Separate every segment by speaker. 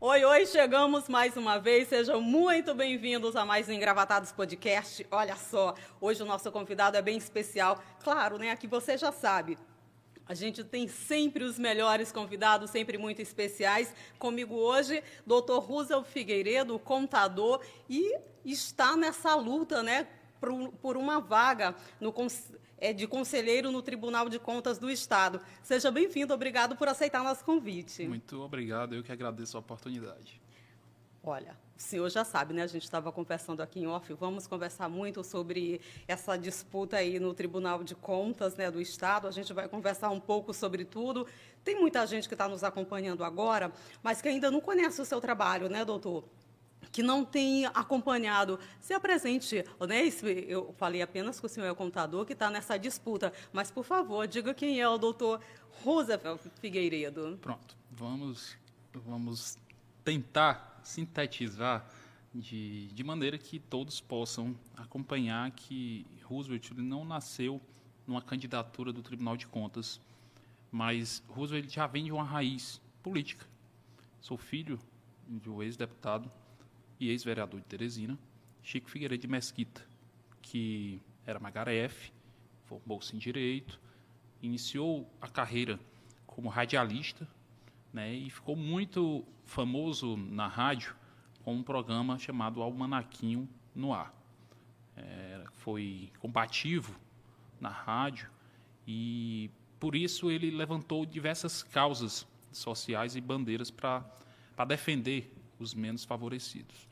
Speaker 1: Oi, oi, chegamos mais uma vez. Sejam muito bem-vindos a mais um Engravatados Podcast. Olha só, hoje o nosso convidado é bem especial. Claro, né? Aqui você já sabe. A gente tem sempre os melhores convidados, sempre muito especiais. Comigo hoje, Dr. Russell Figueiredo, contador, e está nessa luta, né, por, por uma vaga no é, de conselheiro no Tribunal de Contas do Estado. Seja bem-vindo, obrigado por aceitar nosso convite.
Speaker 2: Muito obrigado, eu que agradeço a oportunidade.
Speaker 1: Olha, o senhor já sabe, né? A gente estava conversando aqui em off. Vamos conversar muito sobre essa disputa aí no Tribunal de Contas né, do Estado. A gente vai conversar um pouco sobre tudo. Tem muita gente que está nos acompanhando agora, mas que ainda não conhece o seu trabalho, né, doutor? Que não tem acompanhado, se apresente, né? Eu falei apenas que o senhor é o contador que está nessa disputa, mas por favor, diga quem é o doutor Roosevelt Figueiredo.
Speaker 2: Pronto, vamos, vamos tentar sintetizar de, de maneira que todos possam acompanhar que Roosevelt não nasceu numa candidatura do Tribunal de Contas, mas Roosevelt já vem de uma raiz política. Sou filho de um ex-deputado e ex-vereador de Teresina, Chico Figueiredo de Mesquita, que era Magaref, formou-se em Direito, iniciou a carreira como radialista né, e ficou muito famoso na rádio com um programa chamado Almanaquinho no Ar. É, foi combativo na rádio e por isso ele levantou diversas causas sociais e bandeiras para defender os menos favorecidos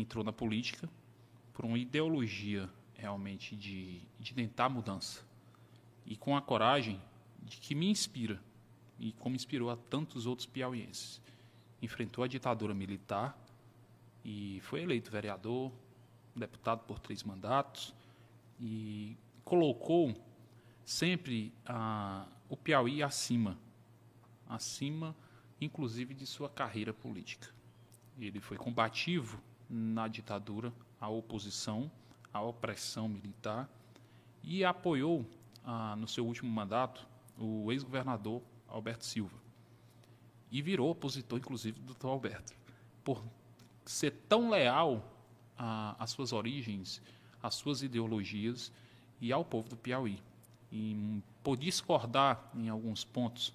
Speaker 2: entrou na política por uma ideologia realmente de, de tentar mudança e com a coragem de que me inspira e como inspirou a tantos outros piauienses. Enfrentou a ditadura militar e foi eleito vereador, deputado por três mandatos e colocou sempre a, o Piauí acima, acima inclusive de sua carreira política. Ele foi combativo na ditadura, a oposição, a opressão militar e apoiou, ah, no seu último mandato, o ex-governador Alberto Silva. E virou opositor, inclusive, do doutor Alberto. Por ser tão leal às suas origens, às suas ideologias e ao povo do Piauí. E por discordar em alguns pontos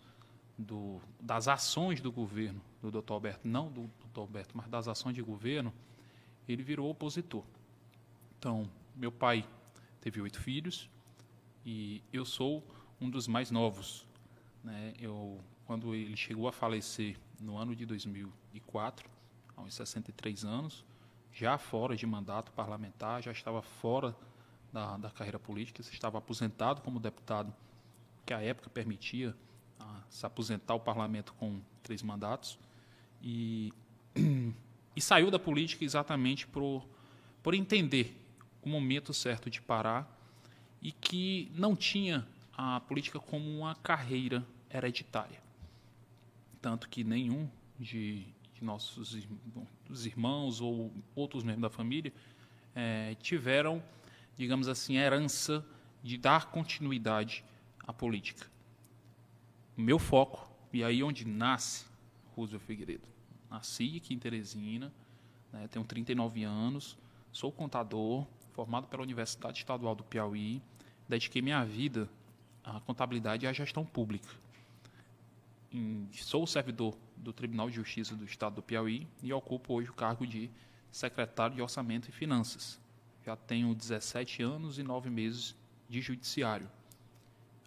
Speaker 2: do, das ações do governo do doutor Alberto, não do doutor Alberto, mas das ações de governo, ele virou opositor. Então, meu pai teve oito filhos e eu sou um dos mais novos. Né? Eu, quando ele chegou a falecer no ano de 2004, aos 63 anos, já fora de mandato parlamentar, já estava fora da, da carreira política, estava aposentado como deputado, que à época permitia ah, se aposentar o parlamento com três mandatos. E e saiu da política exatamente por, por entender o momento certo de parar e que não tinha a política como uma carreira hereditária. Tanto que nenhum de, de nossos irmãos ou outros membros da família é, tiveram, digamos assim, herança de dar continuidade à política. Meu foco, e aí onde nasce Roosevelt Figueiredo, Nasci aqui em Teresina, né, tenho 39 anos, sou contador, formado pela Universidade Estadual do Piauí, dediquei minha vida à contabilidade e à gestão pública. Em, sou servidor do Tribunal de Justiça do Estado do Piauí e ocupo hoje o cargo de secretário de Orçamento e Finanças. Já tenho 17 anos e 9 meses de judiciário.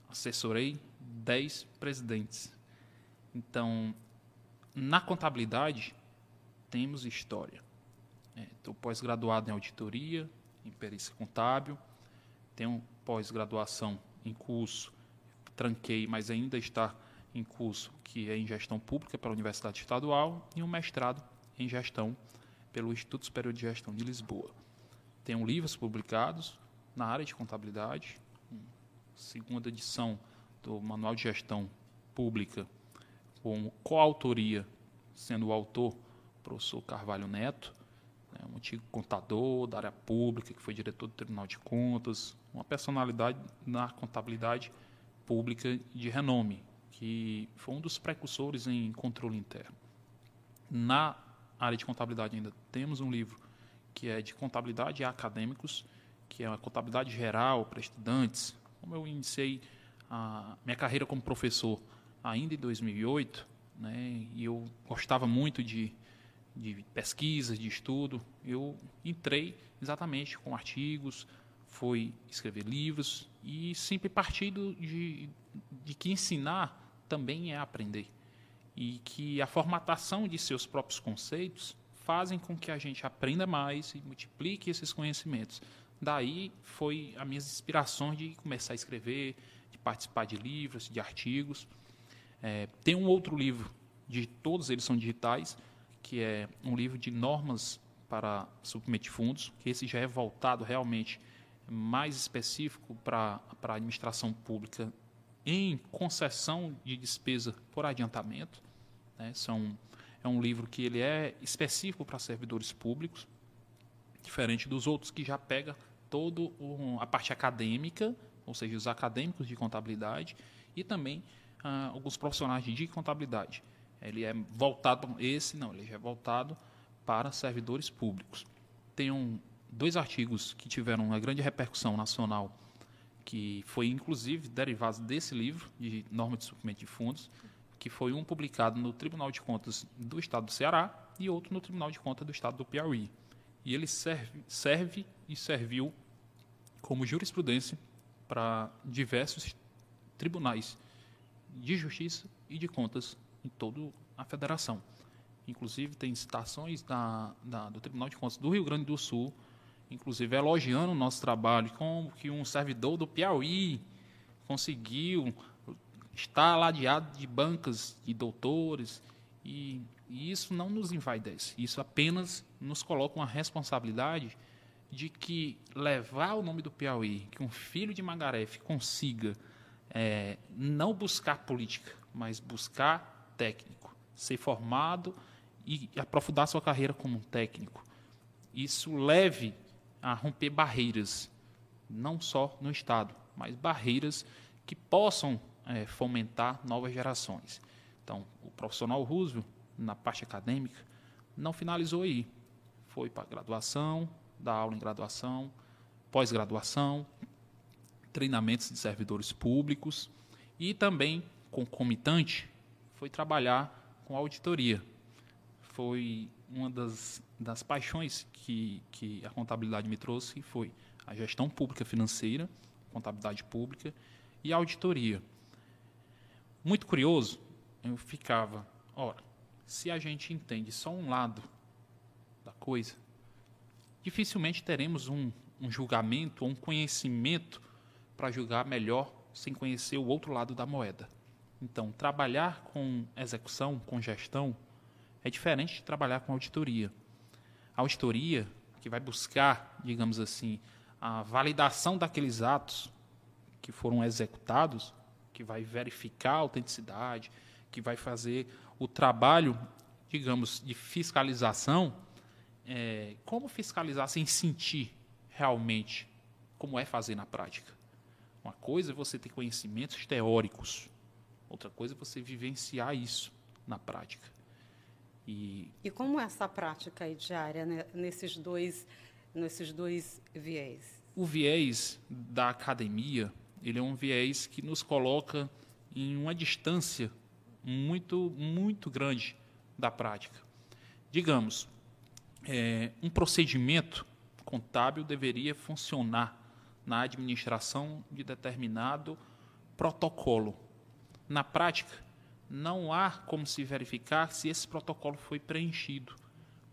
Speaker 2: Assessorei 10 presidentes. Então, na contabilidade, temos história. Estou é, pós-graduado em auditoria, em perícia contábil, tenho pós-graduação em curso, tranquei, mas ainda está em curso, que é em gestão pública pela Universidade Estadual, e um mestrado em gestão pelo Instituto Superior de Gestão de Lisboa. Tenho livros publicados na área de contabilidade, segunda edição do Manual de Gestão Pública com coautoria, sendo o autor o professor Carvalho Neto, né, um antigo contador da área pública, que foi diretor do Tribunal de Contas, uma personalidade na contabilidade pública de renome, que foi um dos precursores em controle interno. Na área de contabilidade ainda temos um livro que é de contabilidade a acadêmicos, que é uma contabilidade geral para estudantes. Como eu iniciei a minha carreira como professor ainda em 2008, né, e eu gostava muito de, de pesquisa, de estudo, eu entrei exatamente com artigos, foi escrever livros e sempre partindo de, de que ensinar também é aprender. E que a formatação de seus próprios conceitos fazem com que a gente aprenda mais e multiplique esses conhecimentos. Daí foi as minhas inspirações de começar a escrever, de participar de livros, de artigos. É, tem um outro livro, de todos eles são digitais, que é um livro de normas para suprimento de fundos, que esse já é voltado realmente mais específico para a administração pública em concessão de despesa por adiantamento. Né? São, é um livro que ele é específico para servidores públicos, diferente dos outros que já pega toda a parte acadêmica, ou seja, os acadêmicos de contabilidade, e também ah, alguns profissionais de contabilidade. Ele é voltado, esse não, ele é voltado para servidores públicos. Tem um, dois artigos que tiveram uma grande repercussão nacional, que foi inclusive derivado desse livro de norma de suprimento de fundos, que foi um publicado no Tribunal de Contas do Estado do Ceará e outro no Tribunal de Contas do Estado do Piauí. E ele serve, serve e serviu como jurisprudência para diversos tribunais de justiça e de contas em toda a federação. Inclusive, tem citações da, da, do Tribunal de Contas do Rio Grande do Sul, inclusive elogiando o nosso trabalho, como que um servidor do Piauí conseguiu estar ladeado de bancas de doutores, e, e isso não nos envaidece, isso apenas nos coloca uma responsabilidade de que levar o nome do Piauí, que um filho de Magaref consiga é, não buscar política, mas buscar técnico, ser formado e aprofundar sua carreira como técnico. Isso leve a romper barreiras, não só no Estado, mas barreiras que possam é, fomentar novas gerações. Então, o profissional Roosevelt, na parte acadêmica, não finalizou aí. Foi para graduação, dar aula em graduação, pós-graduação, treinamentos de servidores públicos e também, concomitante, foi trabalhar com auditoria. Foi uma das, das paixões que, que a contabilidade me trouxe, foi a gestão pública financeira, contabilidade pública e auditoria. Muito curioso, eu ficava, ora, se a gente entende só um lado da coisa, dificilmente teremos um, um julgamento ou um conhecimento para julgar melhor sem conhecer o outro lado da moeda. Então, trabalhar com execução, com gestão, é diferente de trabalhar com auditoria. A auditoria, que vai buscar, digamos assim, a validação daqueles atos que foram executados, que vai verificar a autenticidade, que vai fazer o trabalho, digamos, de fiscalização, é, como fiscalizar sem sentir realmente como é fazer na prática? Uma coisa é você ter conhecimentos teóricos, outra coisa é você vivenciar isso na prática.
Speaker 1: E, e como é essa prática aí diária né, nesses, dois, nesses dois viés?
Speaker 2: O viés da academia, ele é um viés que nos coloca em uma distância muito, muito grande da prática. Digamos, é, um procedimento contábil deveria funcionar na administração de determinado protocolo. Na prática, não há como se verificar se esse protocolo foi preenchido,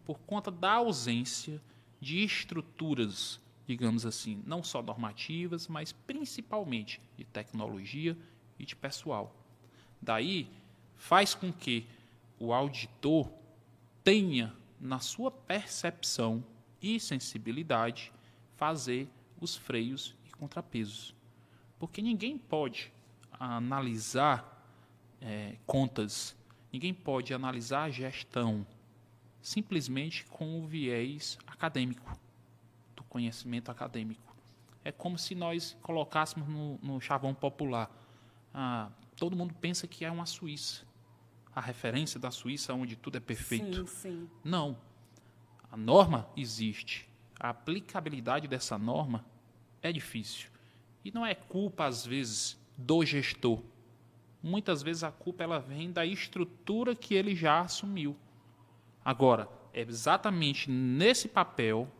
Speaker 2: por conta da ausência de estruturas, digamos assim, não só normativas, mas principalmente de tecnologia e de pessoal. Daí, faz com que o auditor tenha na sua percepção e sensibilidade, fazer os freios e contrapesos. Porque ninguém pode analisar é, contas, ninguém pode analisar a gestão simplesmente com o viés acadêmico, do conhecimento acadêmico. É como se nós colocássemos no, no chavão popular. Ah, todo mundo pensa que é uma Suíça. a referência da Suíça onde tudo é perfeito.
Speaker 1: Sim, sim.
Speaker 2: Não. A norma existe. A aplicabilidade dessa norma é difícil. E não é culpa, às vezes, do gestor. Muitas vezes a culpa ela vem da estrutura que ele já assumiu. Agora, é exatamente nesse papel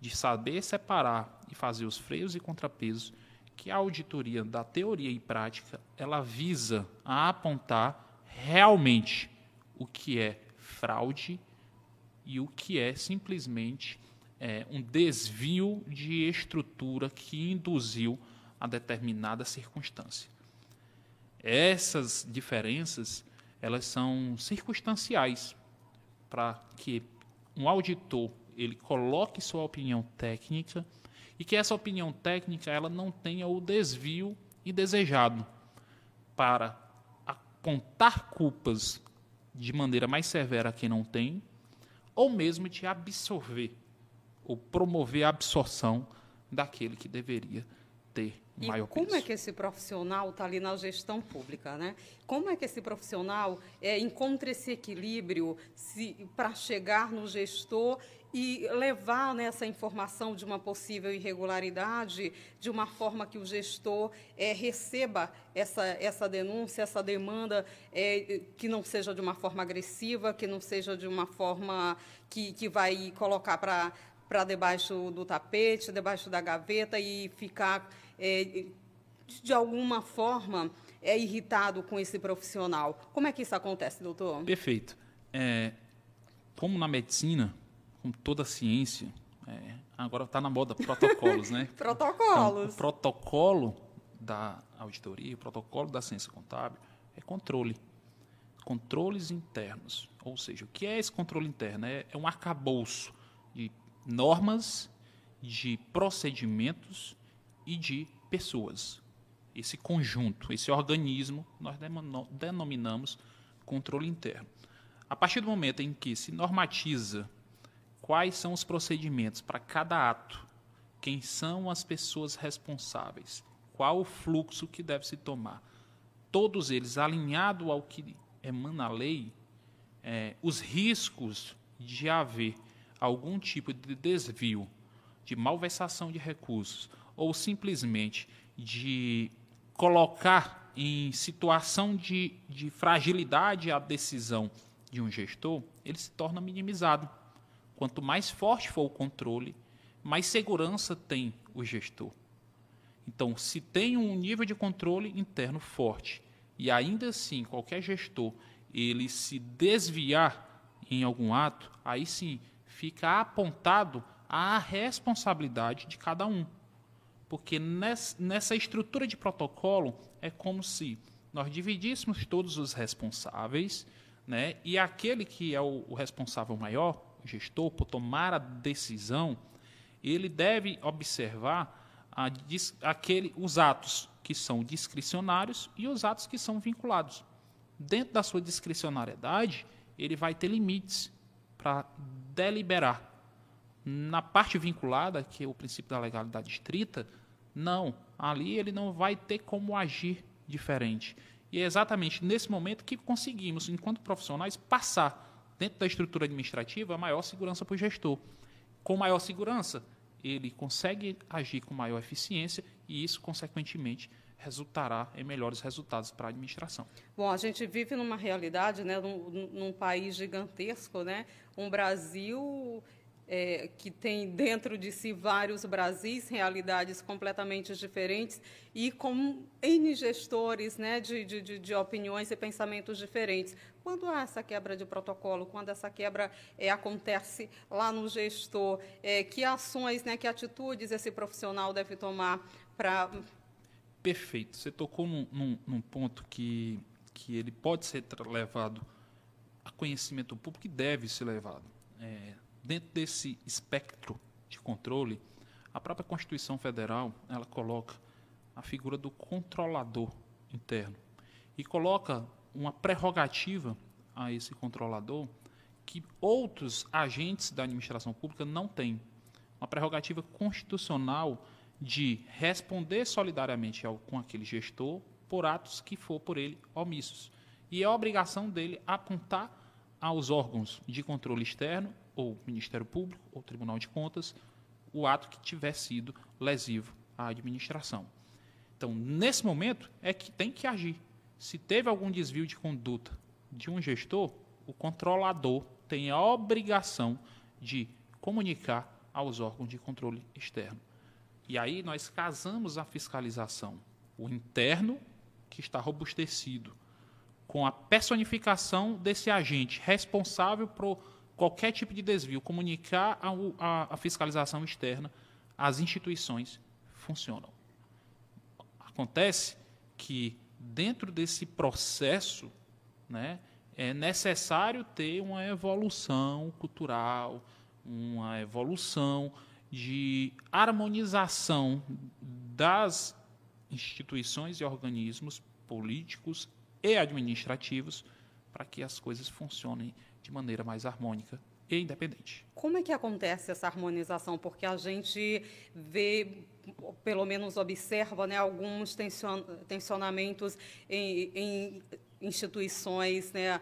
Speaker 2: de saber separar e fazer os freios e contrapesos que a auditoria da teoria e prática ela visa a apontar realmente o que é fraude e o que é simplesmente é, um desvio de estrutura que induziu a determinada circunstância. Essas diferenças elas são circunstanciais para que um auditor ele coloque sua opinião técnica e que essa opinião técnica ela não tenha o desvio indesejado para apontar culpas de maneira mais severa a quem não tem ou mesmo de absorver ou promover a absorção daquele que deveria ter
Speaker 1: e
Speaker 2: maior
Speaker 1: como
Speaker 2: peso.
Speaker 1: é que esse profissional está ali na gestão pública, né? Como é que esse profissional é, encontra esse equilíbrio para chegar no gestor e levar né, essa informação de uma possível irregularidade de uma forma que o gestor é, receba essa, essa denúncia, essa demanda, é, que não seja de uma forma agressiva, que não seja de uma forma que, que vai colocar para para debaixo do tapete, debaixo da gaveta e ficar, é, de alguma forma, é irritado com esse profissional. Como é que isso acontece, doutor?
Speaker 2: Perfeito. É, como na medicina, como toda ciência, é, agora está na moda protocolos, né?
Speaker 1: protocolos.
Speaker 2: Então, o protocolo da auditoria, o protocolo da ciência contábil é controle. Controles internos. Ou seja, o que é esse controle interno? É, é um arcabouço de normas, de procedimentos e de pessoas. Esse conjunto, esse organismo, nós denominamos controle interno. A partir do momento em que se normatiza quais são os procedimentos para cada ato, quem são as pessoas responsáveis, qual o fluxo que deve se tomar, todos eles alinhado ao que emana a lei, é, os riscos de haver algum tipo de desvio, de malversação de recursos, ou simplesmente de colocar em situação de, de fragilidade a decisão de um gestor, ele se torna minimizado. Quanto mais forte for o controle, mais segurança tem o gestor. Então, se tem um nível de controle interno forte e ainda assim qualquer gestor ele se desviar em algum ato, aí sim fica apontado a responsabilidade de cada um. Porque nessa estrutura de protocolo é como se nós dividíssemos todos os responsáveis, né? E aquele que é o, o responsável maior, o gestor, por tomar a decisão, ele deve observar a, aquele, os atos que são discricionários e os atos que são vinculados. Dentro da sua discricionariedade, ele vai ter limites para deliberar. Na parte vinculada, que é o princípio da legalidade estrita, não. Ali ele não vai ter como agir diferente. E é exatamente nesse momento que conseguimos, enquanto profissionais, passar dentro da estrutura administrativa a maior segurança para o gestor. Com maior segurança, ele consegue agir com maior eficiência e isso, consequentemente, resultará em melhores resultados para a administração.
Speaker 1: Bom, a gente vive numa realidade, né, num, num país gigantesco, né, um Brasil é, que tem dentro de si vários Brasis, realidades completamente diferentes e com N gestores né, de, de, de, opiniões e pensamentos diferentes. Quando há essa quebra de protocolo, quando essa quebra é, acontece lá no gestor, é, que ações, né, que atitudes esse profissional deve tomar para
Speaker 2: perfeito. Você tocou num, num, num, ponto que, que ele pode ser levado a conhecimento público e deve ser levado. É, dentro desse espectro de controle, a própria Constituição Federal ela coloca a figura do controlador interno e coloca uma prerrogativa a esse controlador que outros agentes da administração pública não têm. Uma prerrogativa constitucional de responder solidariamente ao, com aquele gestor por atos que for por ele omissos. E é obrigação dele apontar aos órgãos de controle externo, ou Ministério Público, ou Tribunal de Contas, o ato que tiver sido lesivo à administração. Então, nesse momento, é que tem que agir. Se teve algum desvio de conduta de um gestor, o controlador tem a obrigação de comunicar aos órgãos de controle externo. E aí nós casamos a fiscalização, o interno, que está robustecido, com a personificação desse agente responsável por qualquer tipo de desvio, comunicar a, a, a fiscalização externa, as instituições funcionam. Acontece que dentro desse processo, né, é necessário ter uma evolução cultural, uma evolução de harmonização das instituições e organismos políticos e administrativos para que as coisas funcionem de maneira mais harmônica e independente.
Speaker 1: Como é que acontece essa harmonização? Porque a gente vê, pelo menos observa, né, alguns tensionamentos em, em instituições, né,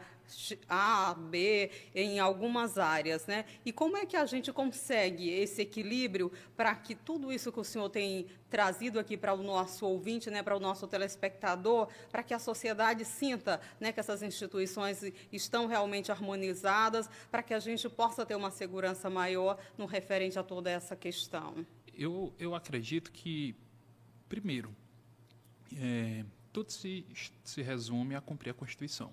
Speaker 1: A, B, em algumas áreas, né? E como é que a gente consegue esse equilíbrio para que tudo isso que o senhor tem trazido aqui para o nosso ouvinte, né, para o nosso telespectador, para que a sociedade sinta, né, que essas instituições estão realmente harmonizadas, para que a gente possa ter uma segurança maior no referente a toda essa questão?
Speaker 2: Eu, eu acredito que, primeiro, é, tudo se, se resume a cumprir a Constituição.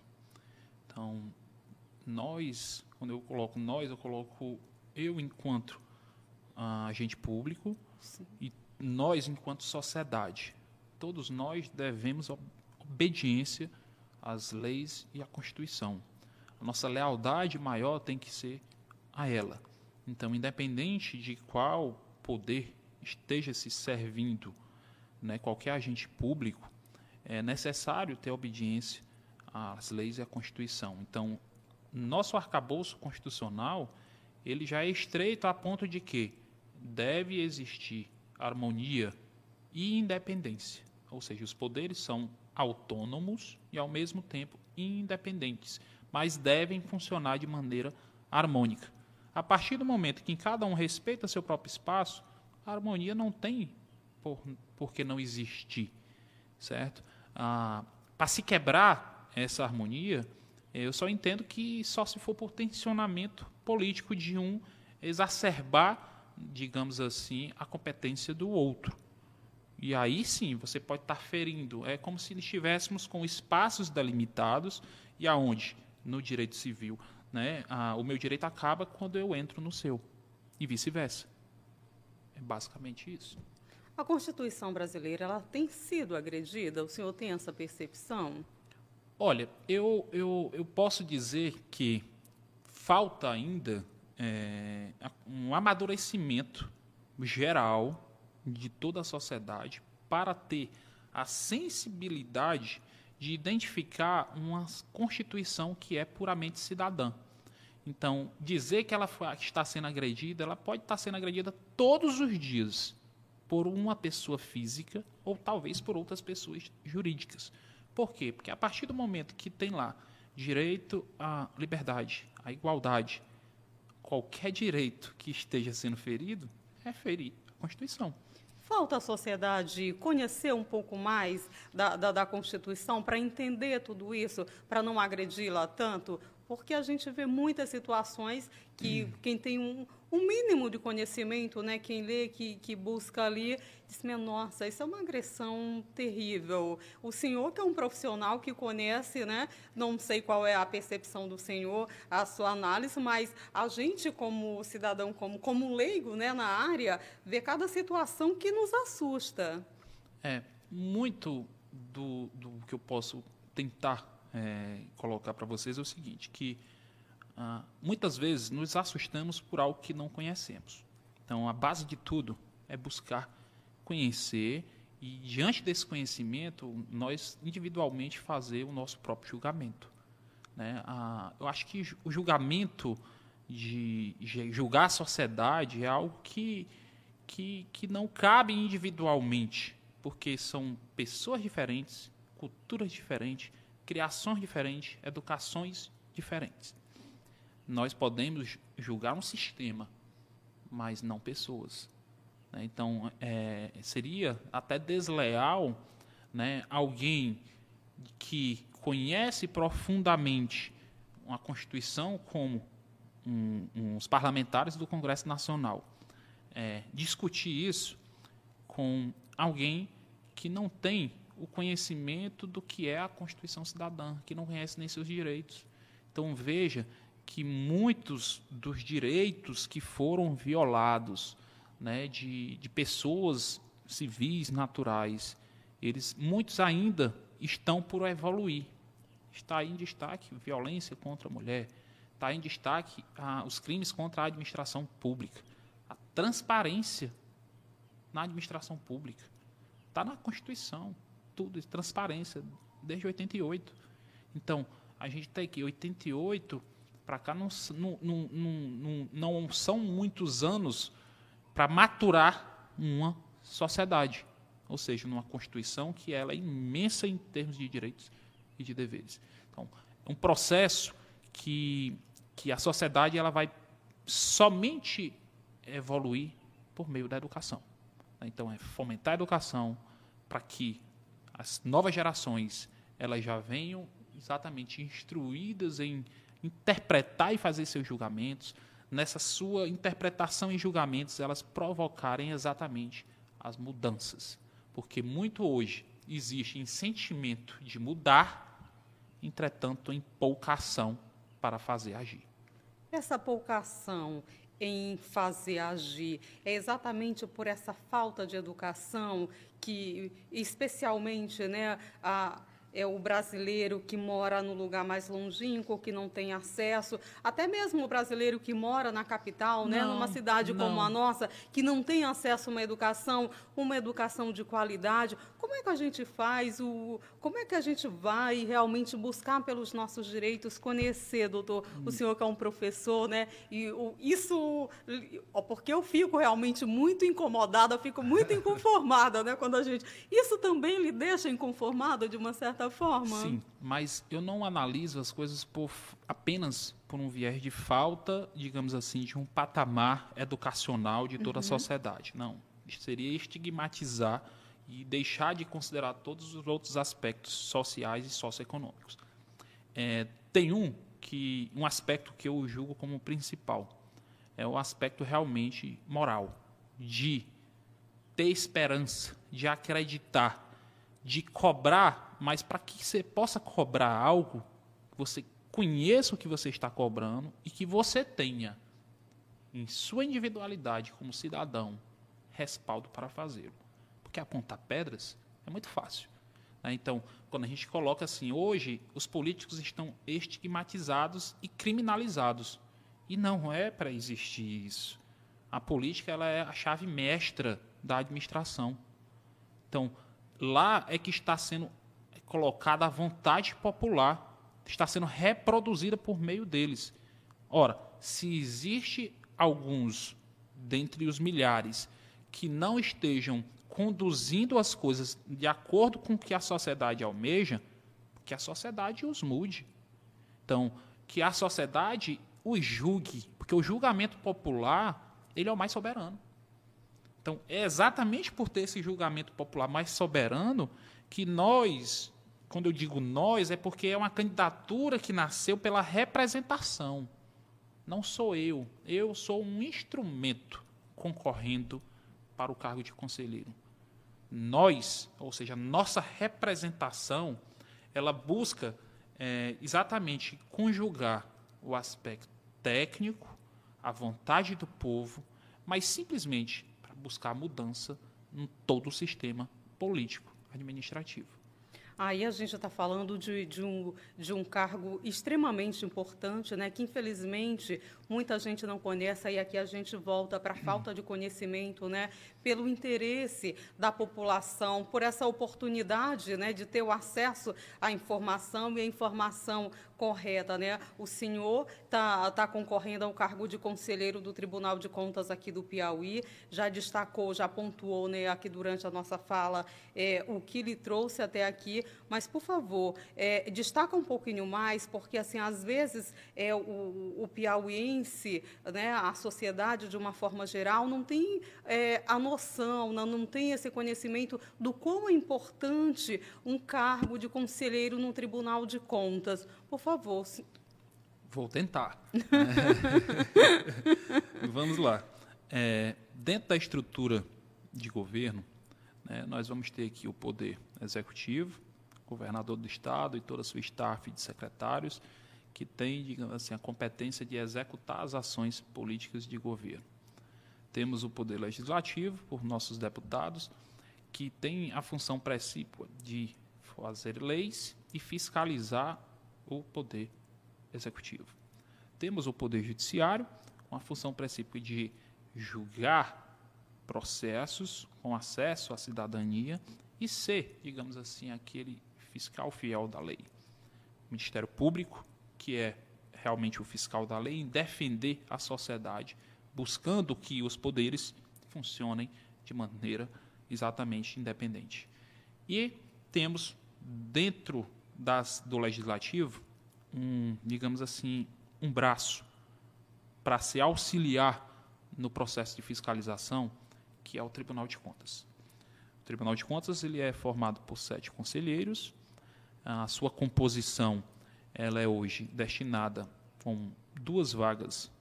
Speaker 2: Então, nós, quando eu coloco nós, eu coloco eu enquanto uh, agente público Sim. e nós enquanto sociedade. Todos nós devemos obediência às leis e à Constituição. A nossa lealdade maior tem que ser a ela. Então, independente de qual poder esteja se servindo, né, qualquer agente público, é necessário ter obediência às leis e à Constituição. Então, nosso arcabouço constitucional ele já é estreito a ponto de que deve existir harmonia e independência. Ou seja, os poderes são autônomos e, ao mesmo tempo, independentes, mas devem funcionar de maneira harmônica. A partir do momento que cada um respeita seu próprio espaço, a harmonia não tem por, por que não existir, certo? ah, para se quebrar essa harmonia, eu só entendo que só se for por tensionamento político de um exacerbar, digamos assim, a competência do outro. E aí sim, você pode estar ferindo. É como se estivéssemos com espaços delimitados e aonde? No direito civil. Né? Ah, o meu direito acaba quando eu entro no seu. E vice-versa. É basicamente isso.
Speaker 1: A Constituição brasileira ela tem sido agredida? O senhor tem essa percepção?
Speaker 2: Olha, eu, eu, eu posso dizer que falta ainda é, um amadurecimento geral de toda a sociedade para ter a sensibilidade de identificar uma Constituição que é puramente cidadã. Então, dizer que ela está sendo agredida, ela pode estar sendo agredida todos os dias por uma pessoa física ou talvez por outras pessoas jurídicas. Por quê? Porque a partir do momento que tem lá direito à liberdade, à igualdade, qualquer direito que esteja sendo ferido é ferir a Constituição.
Speaker 1: Falta a sociedade conhecer um pouco mais da, da, da Constituição para entender tudo isso, para não agredi-la tanto, porque a gente vê muitas situações que hum. quem tem um, um mínimo de conhecimento, né? Quem lê, que, que busca ali, diz, nossa, isso é uma agressão terrível. O senhor que é um profissional que conhece, né? Não sei qual é a percepção do senhor, a sua análise, mas a gente como cidadão, como, como leigo, né, na área, vê cada situação que nos assusta.
Speaker 2: É, muito do, do que eu posso tentar é, colocar para vocês é o seguinte, que ah, muitas vezes nos assustamos por algo que não conhecemos. Então, a base de tudo é buscar conhecer e, diante desse conhecimento, nós individualmente fazer o nosso próprio julgamento. Né? Ah, eu acho que o julgamento de, julgar a sociedade é algo que, que, que não cabe individualmente, porque são pessoas diferentes, culturas diferentes, criações diferentes, educações diferentes. Nós podemos julgar um sistema, mas não pessoas. Né? Então, é, seria até desleal né, alguém que conhece profundamente uma Constituição como um, os parlamentares do Congresso Nacional é, discutir isso com alguém que não tem o conhecimento do que é a Constituição Cidadã, que não conhece nem seus direitos. Então veja que muitos dos direitos que foram violados né, de, de pessoas civis, naturais, eles muitos ainda estão por evoluir. Está em destaque violência contra a mulher, está em destaque ah, os crimes contra a administração pública, a transparência na administração pública. Está na Constituição, tudo, transparência, desde 88. Então, a gente tem aqui 88 para cá não, não, não, não, são muitos anos para maturar uma sociedade, ou seja, numa constituição que ela é imensa em termos de direitos e de deveres. Então, é um processo que, que a sociedade ela vai somente evoluir por meio da educação. Então, é fomentar a educação para que as novas gerações elas já venham exatamente instruídas em interpretar e fazer seus julgamentos, nessa sua interpretação e julgamentos, elas provocarem exatamente as mudanças. Porque muito hoje existe em sentimento de mudar, entretanto, em pouca ação para fazer agir.
Speaker 1: Essa pouca ação em fazer agir é exatamente por essa falta de educação que, especialmente, né, a é o brasileiro que mora no lugar mais longínquo, que não tem acesso, até mesmo o brasileiro que mora na capital, né, numa cidade não. como a nossa, que não tem acesso a uma educação, uma educação de qualidade. Como é que a gente faz? O, como é que a gente vai realmente buscar pelos nossos direitos, conhecer, doutor, hum. o senhor que é um professor, né? E o, isso, porque eu fico realmente muito incomodada, fico muito inconformada, né, quando a gente. Isso também lhe deixa inconformada de uma certa certa forma.
Speaker 2: Sim, mas eu não analiso as coisas por, apenas por um viés de falta, digamos assim, de um patamar educacional de toda uhum. a sociedade. Não. Seria estigmatizar e deixar de considerar todos os outros aspectos sociais e socioeconômicos. É, tem um que um aspecto que eu julgo como principal é o aspecto realmente moral de ter esperança, de acreditar, de cobrar mas para que você possa cobrar algo, você conheça o que você está cobrando e que você tenha, em sua individualidade como cidadão, respaldo para fazê-lo. Porque apontar pedras é muito fácil. Né? Então, quando a gente coloca assim, hoje os políticos estão estigmatizados e criminalizados. E não é para existir isso. A política ela é a chave mestra da administração. Então, lá é que está sendo colocada à vontade popular, está sendo reproduzida por meio deles. Ora, se existe alguns dentre os milhares que não estejam conduzindo as coisas de acordo com o que a sociedade almeja, que a sociedade os mude. Então, que a sociedade os julgue, porque o julgamento popular, ele é o mais soberano. Então, é exatamente por ter esse julgamento popular mais soberano que nós quando eu digo nós, é porque é uma candidatura que nasceu pela representação. Não sou eu. Eu sou um instrumento concorrendo para o cargo de conselheiro. Nós, ou seja, nossa representação, ela busca é, exatamente conjugar o aspecto técnico, a vontade do povo, mas simplesmente para buscar mudança em todo o sistema político administrativo.
Speaker 1: Aí a gente está falando de, de, um, de um cargo extremamente importante, né, que infelizmente muita gente não conhece, e aqui a gente volta para a falta de conhecimento, né, pelo interesse da população, por essa oportunidade né, de ter o acesso à informação e a informação correta. Né? O senhor está tá concorrendo ao cargo de conselheiro do Tribunal de Contas aqui do Piauí, já destacou, já pontuou né, aqui durante a nossa fala é, o que lhe trouxe até aqui, aqui, mas por favor, é, destaca um pouquinho mais, porque assim às vezes é, o, o piauiense, né, a sociedade de uma forma geral, não tem é, a noção, não, não tem esse conhecimento do quão é importante um cargo de conselheiro no Tribunal de Contas. Por favor.
Speaker 2: Vou tentar. Vamos lá. É, dentro da estrutura de governo, né, nós vamos ter aqui o poder executivo, governador do estado e toda a sua staff de secretários, que tem, digamos assim, a competência de executar as ações políticas de governo. Temos o poder legislativo, por nossos deputados, que tem a função precípua de fazer leis e fiscalizar o poder executivo. Temos o poder judiciário, com a função precípua de julgar processos com acesso à cidadania e ser, digamos assim, aquele fiscal fiel da lei. O Ministério Público, que é realmente o fiscal da lei, em defender a sociedade, buscando que os poderes funcionem de maneira exatamente independente. E temos dentro das, do legislativo um, digamos assim, um braço para se auxiliar no processo de fiscalização que é o Tribunal de Contas. O Tribunal de Contas ele é formado por sete conselheiros. A sua composição ela é hoje destinada com duas vagas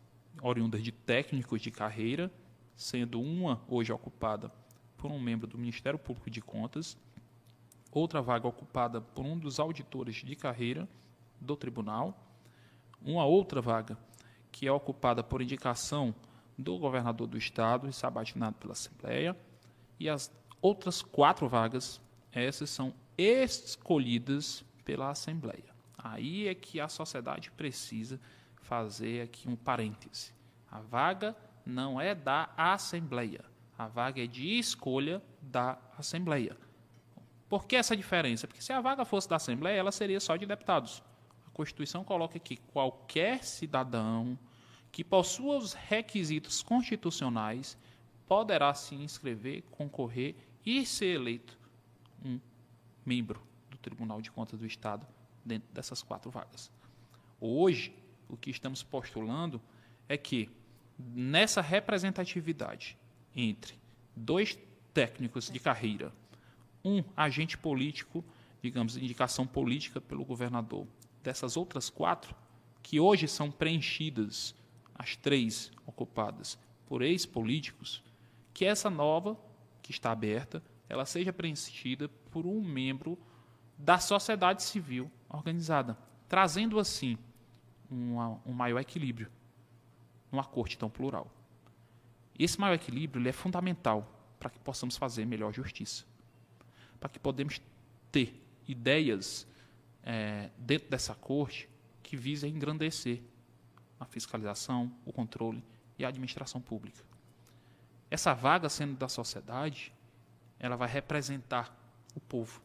Speaker 2: oriundas de técnicos de carreira, sendo uma hoje ocupada por um membro do Ministério Público de Contas, outra vaga ocupada por um dos auditores de carreira do tribunal, uma outra vaga que é ocupada por indicação do governador do estado e sabatinado pela Assembleia. E as outras quatro vagas, essas são escolhidas pela Assembleia. Aí é que a sociedade precisa fazer aqui um parêntese. A vaga não é da Assembleia. A vaga é de escolha da Assembleia. Por que essa diferença? Porque se a vaga fosse da Assembleia, ela seria só de deputados. A Constituição coloca que qualquer cidadão, que possua os requisitos constitucionais, poderá se inscrever, concorrer e ser eleito um membro do Tribunal de Contas do Estado dentro dessas quatro vagas. Hoje, o que estamos postulando é que nessa representatividade entre dois técnicos de carreira, um agente político, digamos, indicação política pelo governador, dessas outras quatro, que hoje são preenchidas as três ocupadas por ex-políticos, que essa nova, que está aberta, ela seja preenchida por um membro da sociedade civil organizada, trazendo assim uma, um maior equilíbrio numa corte tão plural. Esse maior equilíbrio é fundamental para que possamos fazer melhor justiça, para que podemos ter ideias é, dentro dessa corte que visem engrandecer a fiscalização, o controle e a administração pública. Essa vaga sendo da sociedade, ela vai representar o povo.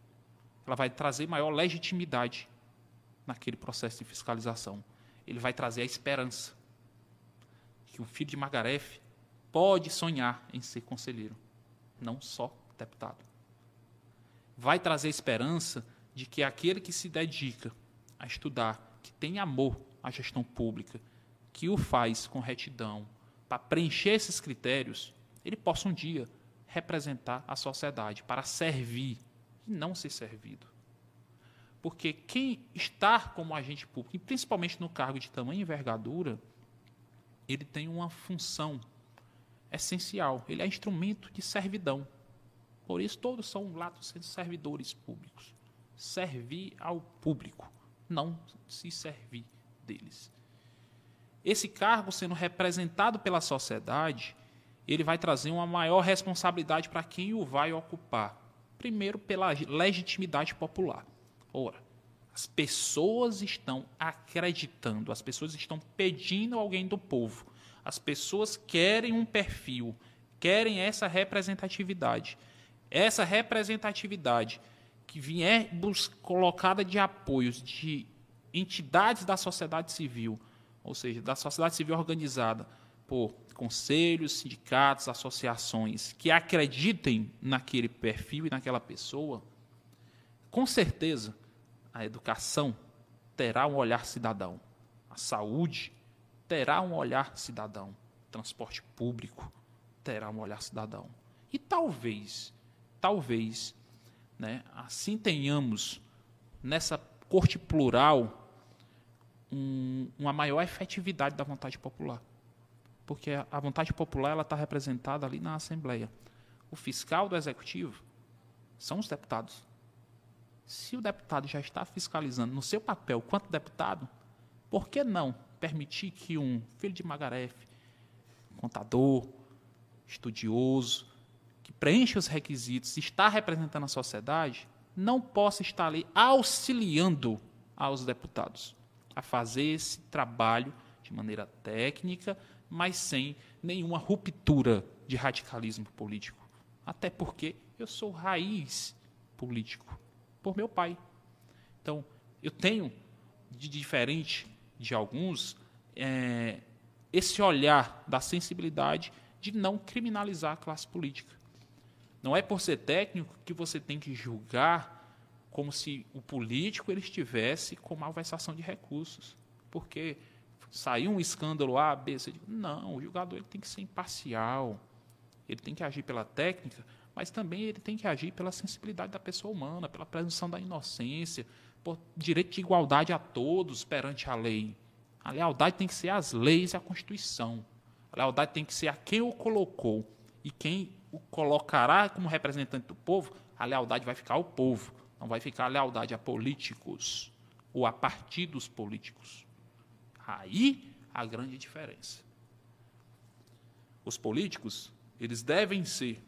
Speaker 2: Ela vai trazer maior legitimidade naquele processo de fiscalização. Ele vai trazer a esperança que o filho de Margaref pode sonhar em ser conselheiro, não só deputado. Vai trazer a esperança de que aquele que se dedica a estudar, que tem amor à gestão pública, que o faz com retidão, para preencher esses critérios, ele possa um dia representar a sociedade, para servir e não ser servido. Porque quem está como agente público, e principalmente no cargo de tamanha envergadura, ele tem uma função essencial. Ele é instrumento de servidão. Por isso, todos são lados sendo servidores públicos. Servir ao público, não se servir deles. Esse cargo sendo representado pela sociedade, ele vai trazer uma maior responsabilidade para quem o vai ocupar. Primeiro, pela legitimidade popular. Ora, as pessoas estão acreditando, as pessoas estão pedindo alguém do povo. As pessoas querem um perfil, querem essa representatividade. Essa representatividade que vier colocada de apoios de entidades da sociedade civil, ou seja, da sociedade civil organizada por conselhos, sindicatos, associações que acreditem naquele perfil e naquela pessoa, com certeza, a educação terá um olhar cidadão, a saúde terá um olhar cidadão, o transporte público terá um olhar cidadão. E talvez, talvez, né, assim tenhamos nessa corte plural um, uma maior efetividade da vontade popular. Porque a vontade popular está representada ali na Assembleia. O fiscal do Executivo são os deputados. Se o deputado já está fiscalizando no seu papel quanto deputado, por que não permitir que um filho de Magarefe, contador, estudioso, que preenche os requisitos, está representando a sociedade, não possa estar ali auxiliando aos deputados a fazer esse trabalho de maneira técnica, mas sem nenhuma ruptura de radicalismo político. Até porque eu sou raiz político por meu pai. Então, eu tenho, de diferente de alguns, é, esse olhar da sensibilidade de não criminalizar a classe política. Não é por ser técnico que você tem que julgar como se o político ele estivesse com malversação de recursos. Porque saiu um escândalo A, B, C. Não, o julgador ele tem que ser imparcial. Ele tem que agir pela técnica, mas também ele tem que agir pela sensibilidade da pessoa humana, pela presunção da inocência, por direito de igualdade a todos perante a lei. A lealdade tem que ser às leis e à Constituição. A lealdade tem que ser a quem o colocou. E quem o colocará como representante do povo, a lealdade vai ficar ao povo. Não vai ficar a lealdade a políticos ou a partidos políticos. Aí a grande diferença. Os políticos, eles devem ser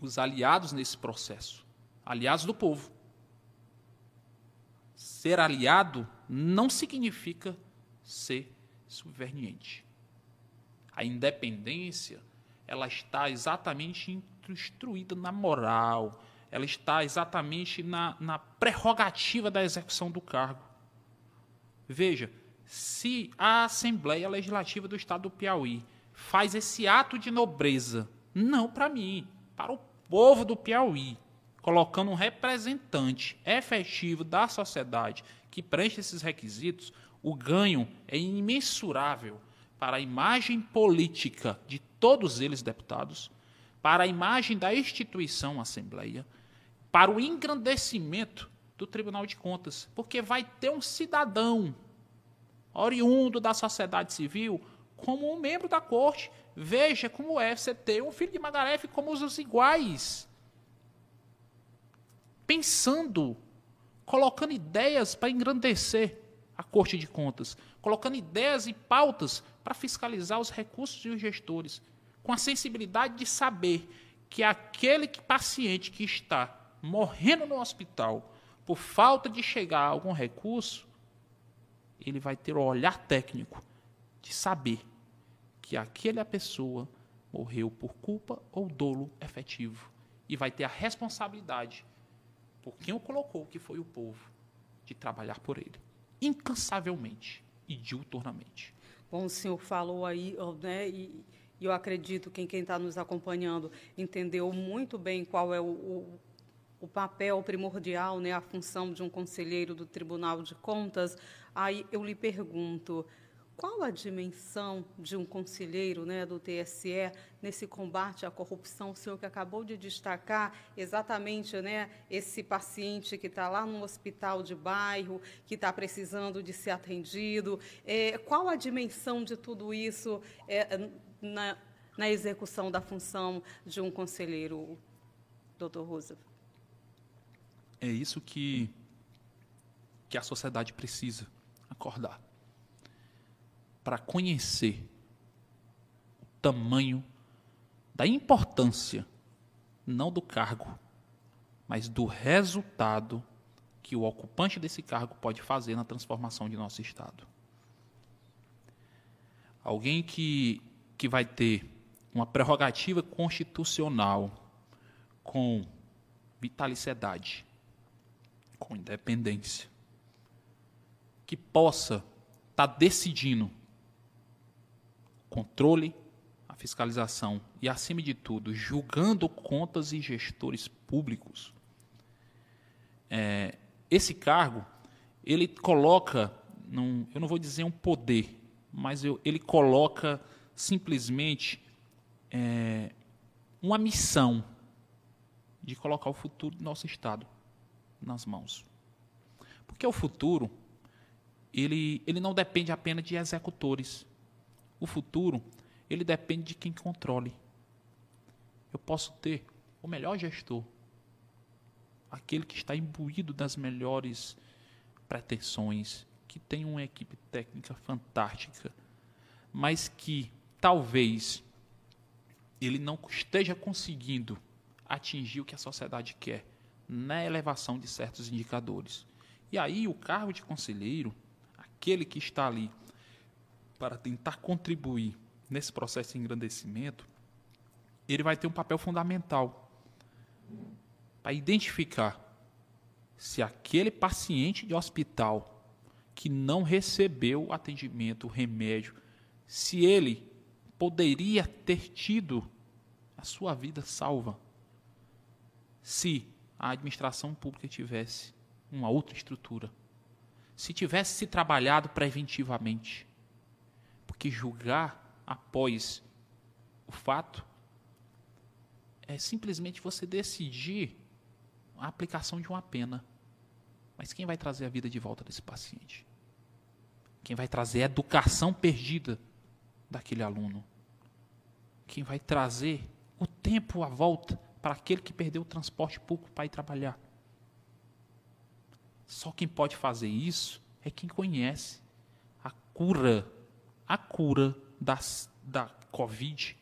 Speaker 2: os aliados nesse processo, aliados do povo. Ser aliado não significa ser subverniente. A independência, ela está exatamente instruída na moral, ela está exatamente na, na prerrogativa da execução do cargo. Veja, se a Assembleia Legislativa do Estado do Piauí faz esse ato de nobreza, não para mim, para o povo do Piauí, colocando um representante efetivo da sociedade que preenche esses requisitos, o ganho é imensurável para a imagem política de todos eles deputados, para a imagem da instituição Assembleia, para o engrandecimento do Tribunal de Contas, porque vai ter um cidadão oriundo da sociedade civil como um membro da corte. Veja como é você ter um filho de Magarefe como os iguais. Pensando, colocando ideias para engrandecer a Corte de Contas, colocando ideias e pautas para fiscalizar os recursos e os gestores, com a sensibilidade de saber que aquele paciente que está morrendo no hospital por falta de chegar a algum recurso, ele vai ter o olhar técnico de saber que aquela pessoa morreu por culpa ou dolo efetivo e vai ter a responsabilidade por quem o colocou, que foi o povo, de trabalhar por ele, incansavelmente e diuturnamente.
Speaker 1: Bom, o senhor falou aí, né, e eu acredito que quem está nos acompanhando entendeu muito bem qual é o, o, o papel primordial, né, a função de um conselheiro do Tribunal de Contas, aí eu lhe pergunto, qual a dimensão de um conselheiro né, do TSE nesse combate à corrupção? O senhor que acabou de destacar exatamente né, esse paciente que está lá no hospital de bairro, que está precisando de ser atendido. É, qual a dimensão de tudo isso é, na, na execução da função de um conselheiro, doutor Roosevelt?
Speaker 2: É isso que, que a sociedade precisa acordar para conhecer o tamanho da importância, não do cargo, mas do resultado que o ocupante desse cargo pode fazer na transformação de nosso Estado. Alguém que, que vai ter uma prerrogativa constitucional com vitaliciedade, com independência, que possa estar tá decidindo controle, a fiscalização e, acima de tudo, julgando contas e gestores públicos, é, esse cargo, ele coloca, num, eu não vou dizer um poder, mas eu, ele coloca simplesmente é, uma missão de colocar o futuro do nosso Estado nas mãos. Porque o futuro, ele, ele não depende apenas de executores. O futuro, ele depende de quem controle. Eu posso ter o melhor gestor, aquele que está imbuído das melhores pretensões, que tem uma equipe técnica fantástica, mas que talvez ele não esteja conseguindo atingir o que a sociedade quer na elevação de certos indicadores. E aí o cargo de conselheiro, aquele que está ali para tentar contribuir nesse processo de engrandecimento, ele vai ter um papel fundamental para identificar se aquele paciente de hospital que não recebeu atendimento, remédio, se ele poderia ter tido a sua vida salva se a administração pública tivesse uma outra estrutura, se tivesse se trabalhado preventivamente. Porque julgar após o fato é simplesmente você decidir a aplicação de uma pena. Mas quem vai trazer a vida de volta desse paciente? Quem vai trazer a educação perdida daquele aluno? Quem vai trazer o tempo à volta para aquele que perdeu o transporte público para ir trabalhar? Só quem pode fazer isso é quem conhece a cura, a cura das, da Covid.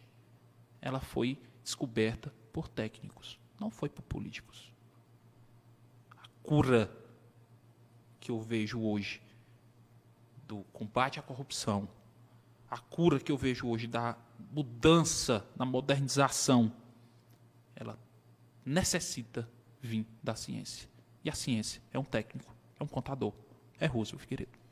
Speaker 2: Ela foi descoberta por técnicos, não foi por políticos. A cura que eu vejo hoje do combate à corrupção, a cura que eu vejo hoje da mudança, da modernização, ela necessita vir da ciência. E a ciência é um técnico, é um contador, é Roosevelt Figueiredo.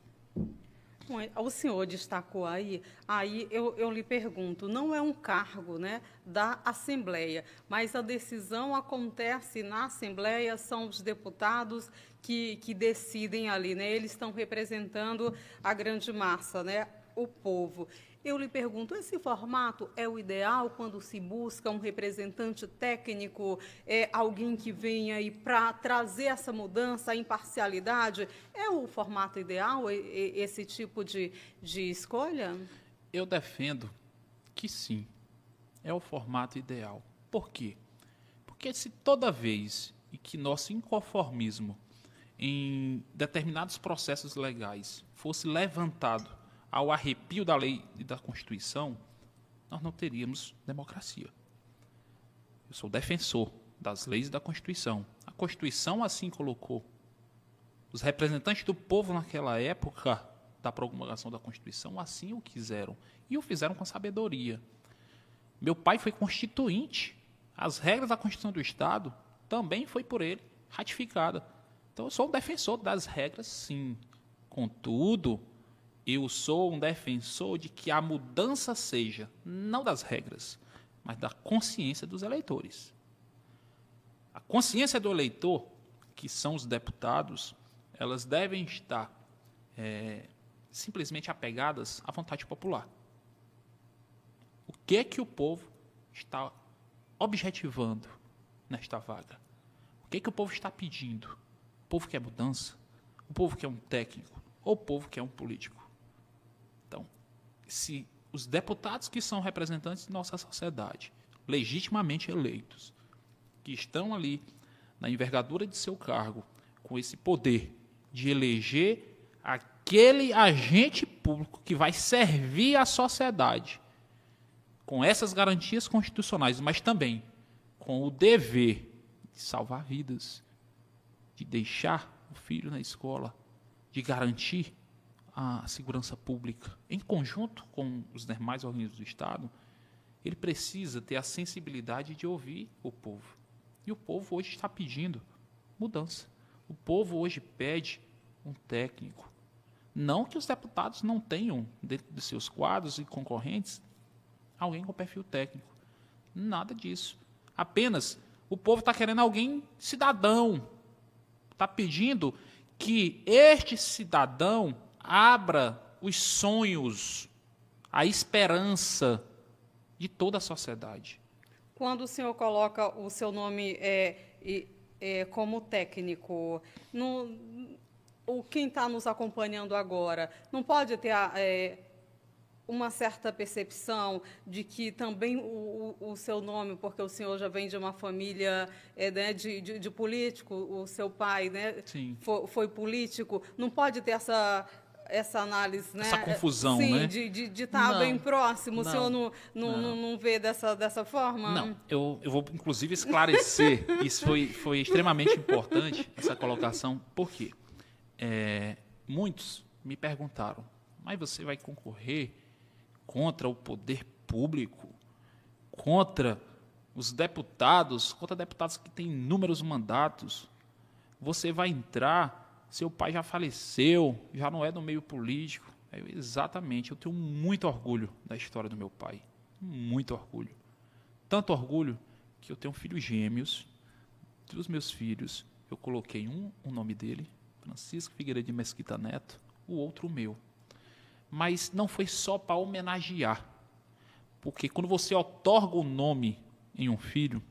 Speaker 1: O senhor destacou aí, aí eu, eu, lhe pergunto, não é um cargo né, da Assembleia, mas a decisão acontece na Assembleia, são os deputados que, que decidem ali, né? eles estão representando a grande massa, né, o povo. Eu lhe pergunto, esse formato é o ideal quando se busca um representante técnico, é alguém que venha aí para trazer essa mudança, a imparcialidade? É o formato ideal, esse tipo de, de escolha?
Speaker 2: Eu defendo que sim, é o formato ideal. Por quê? Porque se toda vez que nosso inconformismo em determinados processos legais fosse levantado ao arrepio da lei e da Constituição, nós não teríamos democracia. Eu sou defensor das leis e da Constituição. A Constituição assim colocou. Os representantes do povo naquela época da promulgação da Constituição assim o quiseram e o fizeram com sabedoria. Meu pai foi constituinte. As regras da Constituição do Estado também foi por ele ratificada. Então eu sou um defensor das regras, sim. Contudo, eu sou um defensor de que a mudança seja não das regras, mas da consciência dos eleitores. A consciência do eleitor, que são os deputados, elas devem estar é, simplesmente apegadas à vontade popular. O que é que o povo está objetivando nesta vaga? O que é que o povo está pedindo? O povo quer mudança? O povo quer um técnico? Ou o povo quer um político? Se os deputados que são representantes de nossa sociedade, legitimamente eleitos, que estão ali na envergadura de seu cargo, com esse poder de eleger aquele agente público que vai servir à sociedade, com essas garantias constitucionais, mas também com o dever de salvar vidas, de deixar o filho na escola, de garantir a segurança pública, em conjunto com os demais organismos do Estado, ele precisa ter a sensibilidade de ouvir o povo. E o povo hoje está pedindo mudança. O povo hoje pede um técnico. Não que os deputados não tenham, dentro de seus quadros e concorrentes, alguém com perfil técnico. Nada disso. Apenas o povo está querendo alguém cidadão, Está pedindo que este cidadão abra os sonhos, a esperança de toda a sociedade.
Speaker 1: Quando o senhor coloca o seu nome é, é, como técnico, no, o quem está nos acompanhando agora não pode ter é, uma certa percepção de que também o, o, seu nome, porque o senhor já vem de uma família é, né, de, de, de, político, o seu pai né, foi, foi, político, não pode ter essa essa análise, né?
Speaker 2: Essa confusão,
Speaker 1: Sim,
Speaker 2: né?
Speaker 1: de, de, de estar tá bem próximo. Não, o senhor não, não, não. não vê dessa, dessa forma?
Speaker 2: Não, eu, eu vou inclusive esclarecer. Isso foi, foi extremamente importante, essa colocação. Por quê? É, muitos me perguntaram, mas você vai concorrer contra o poder público, contra os deputados, contra deputados que têm inúmeros mandatos. Você vai entrar, seu pai já faleceu, já não é do meio político. Eu, exatamente, eu tenho muito orgulho da história do meu pai. Muito orgulho. Tanto orgulho que eu tenho filhos gêmeos. Dos meus filhos, eu coloquei um o nome dele, Francisco Figueiredo de Mesquita Neto, o outro o meu mas não foi só para homenagear. Porque quando você otorga o nome em um filho,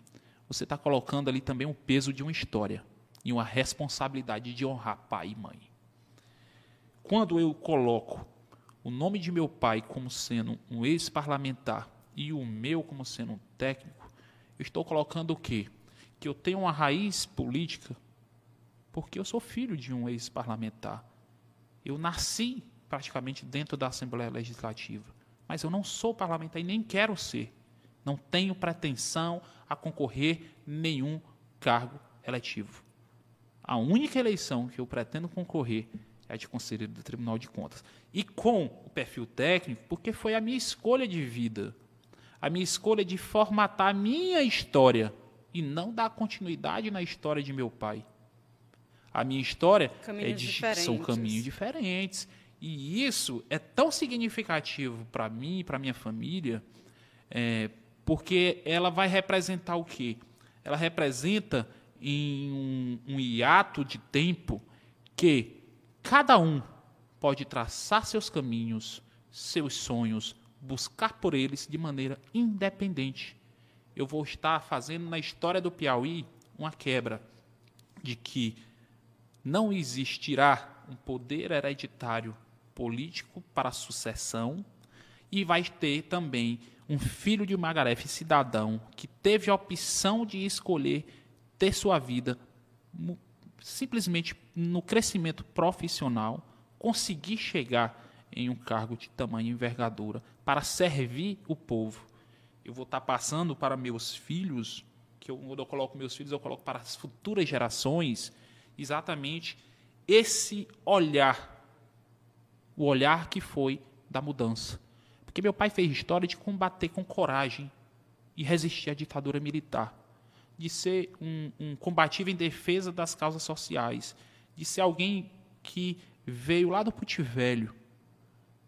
Speaker 2: você está colocando ali também o peso de uma história e uma responsabilidade de honrar pai e mãe. Quando eu coloco o nome de meu pai como sendo um ex-parlamentar e o meu como sendo um técnico, eu estou colocando o quê? Que eu tenho uma raiz política porque eu sou filho de um ex-parlamentar. Eu nasci praticamente dentro da Assembleia Legislativa. Mas eu não sou parlamentar e nem quero ser. Não tenho pretensão a concorrer nenhum cargo eletivo. A única eleição que eu pretendo concorrer é a de conselheiro do Tribunal de Contas. E com o perfil técnico, porque foi a minha escolha de vida, a minha escolha de formatar a minha história e não dar continuidade na história de meu pai. A minha história é de, são caminhos diferentes. E isso é tão significativo para mim e para minha família, é, porque ela vai representar o quê? Ela representa em um, um hiato de tempo que cada um pode traçar seus caminhos, seus sonhos, buscar por eles de maneira independente. Eu vou estar fazendo na história do Piauí uma quebra de que não existirá um poder hereditário político para a sucessão e vai ter também um filho de Magarefe cidadão que teve a opção de escolher ter sua vida simplesmente no crescimento profissional, conseguir chegar em um cargo de tamanho envergadura para servir o povo. Eu vou estar passando para meus filhos, que eu, quando eu coloco meus filhos, eu coloco para as futuras gerações, exatamente esse olhar o olhar que foi da mudança. Porque meu pai fez história de combater com coragem e resistir à ditadura militar, de ser um, um combativo em defesa das causas sociais, de ser alguém que veio lá do Puti Velho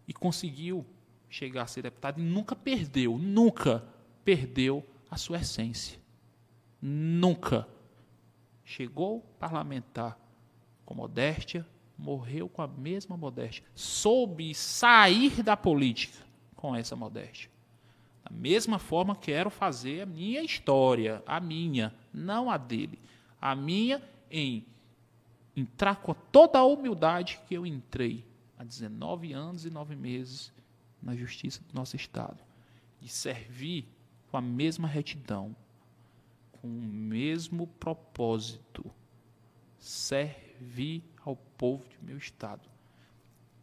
Speaker 2: e conseguiu chegar a ser deputado e nunca perdeu, nunca perdeu a sua essência. Nunca. Chegou parlamentar com modéstia, morreu com a mesma modéstia. Soube sair da política com essa modéstia. Da mesma forma, quero fazer a minha história, a minha, não a dele. A minha em entrar com toda a humildade que eu entrei há 19 anos e 9 meses na justiça do nosso Estado. De servir com a mesma retidão, com o mesmo propósito. Servir ao povo de meu estado,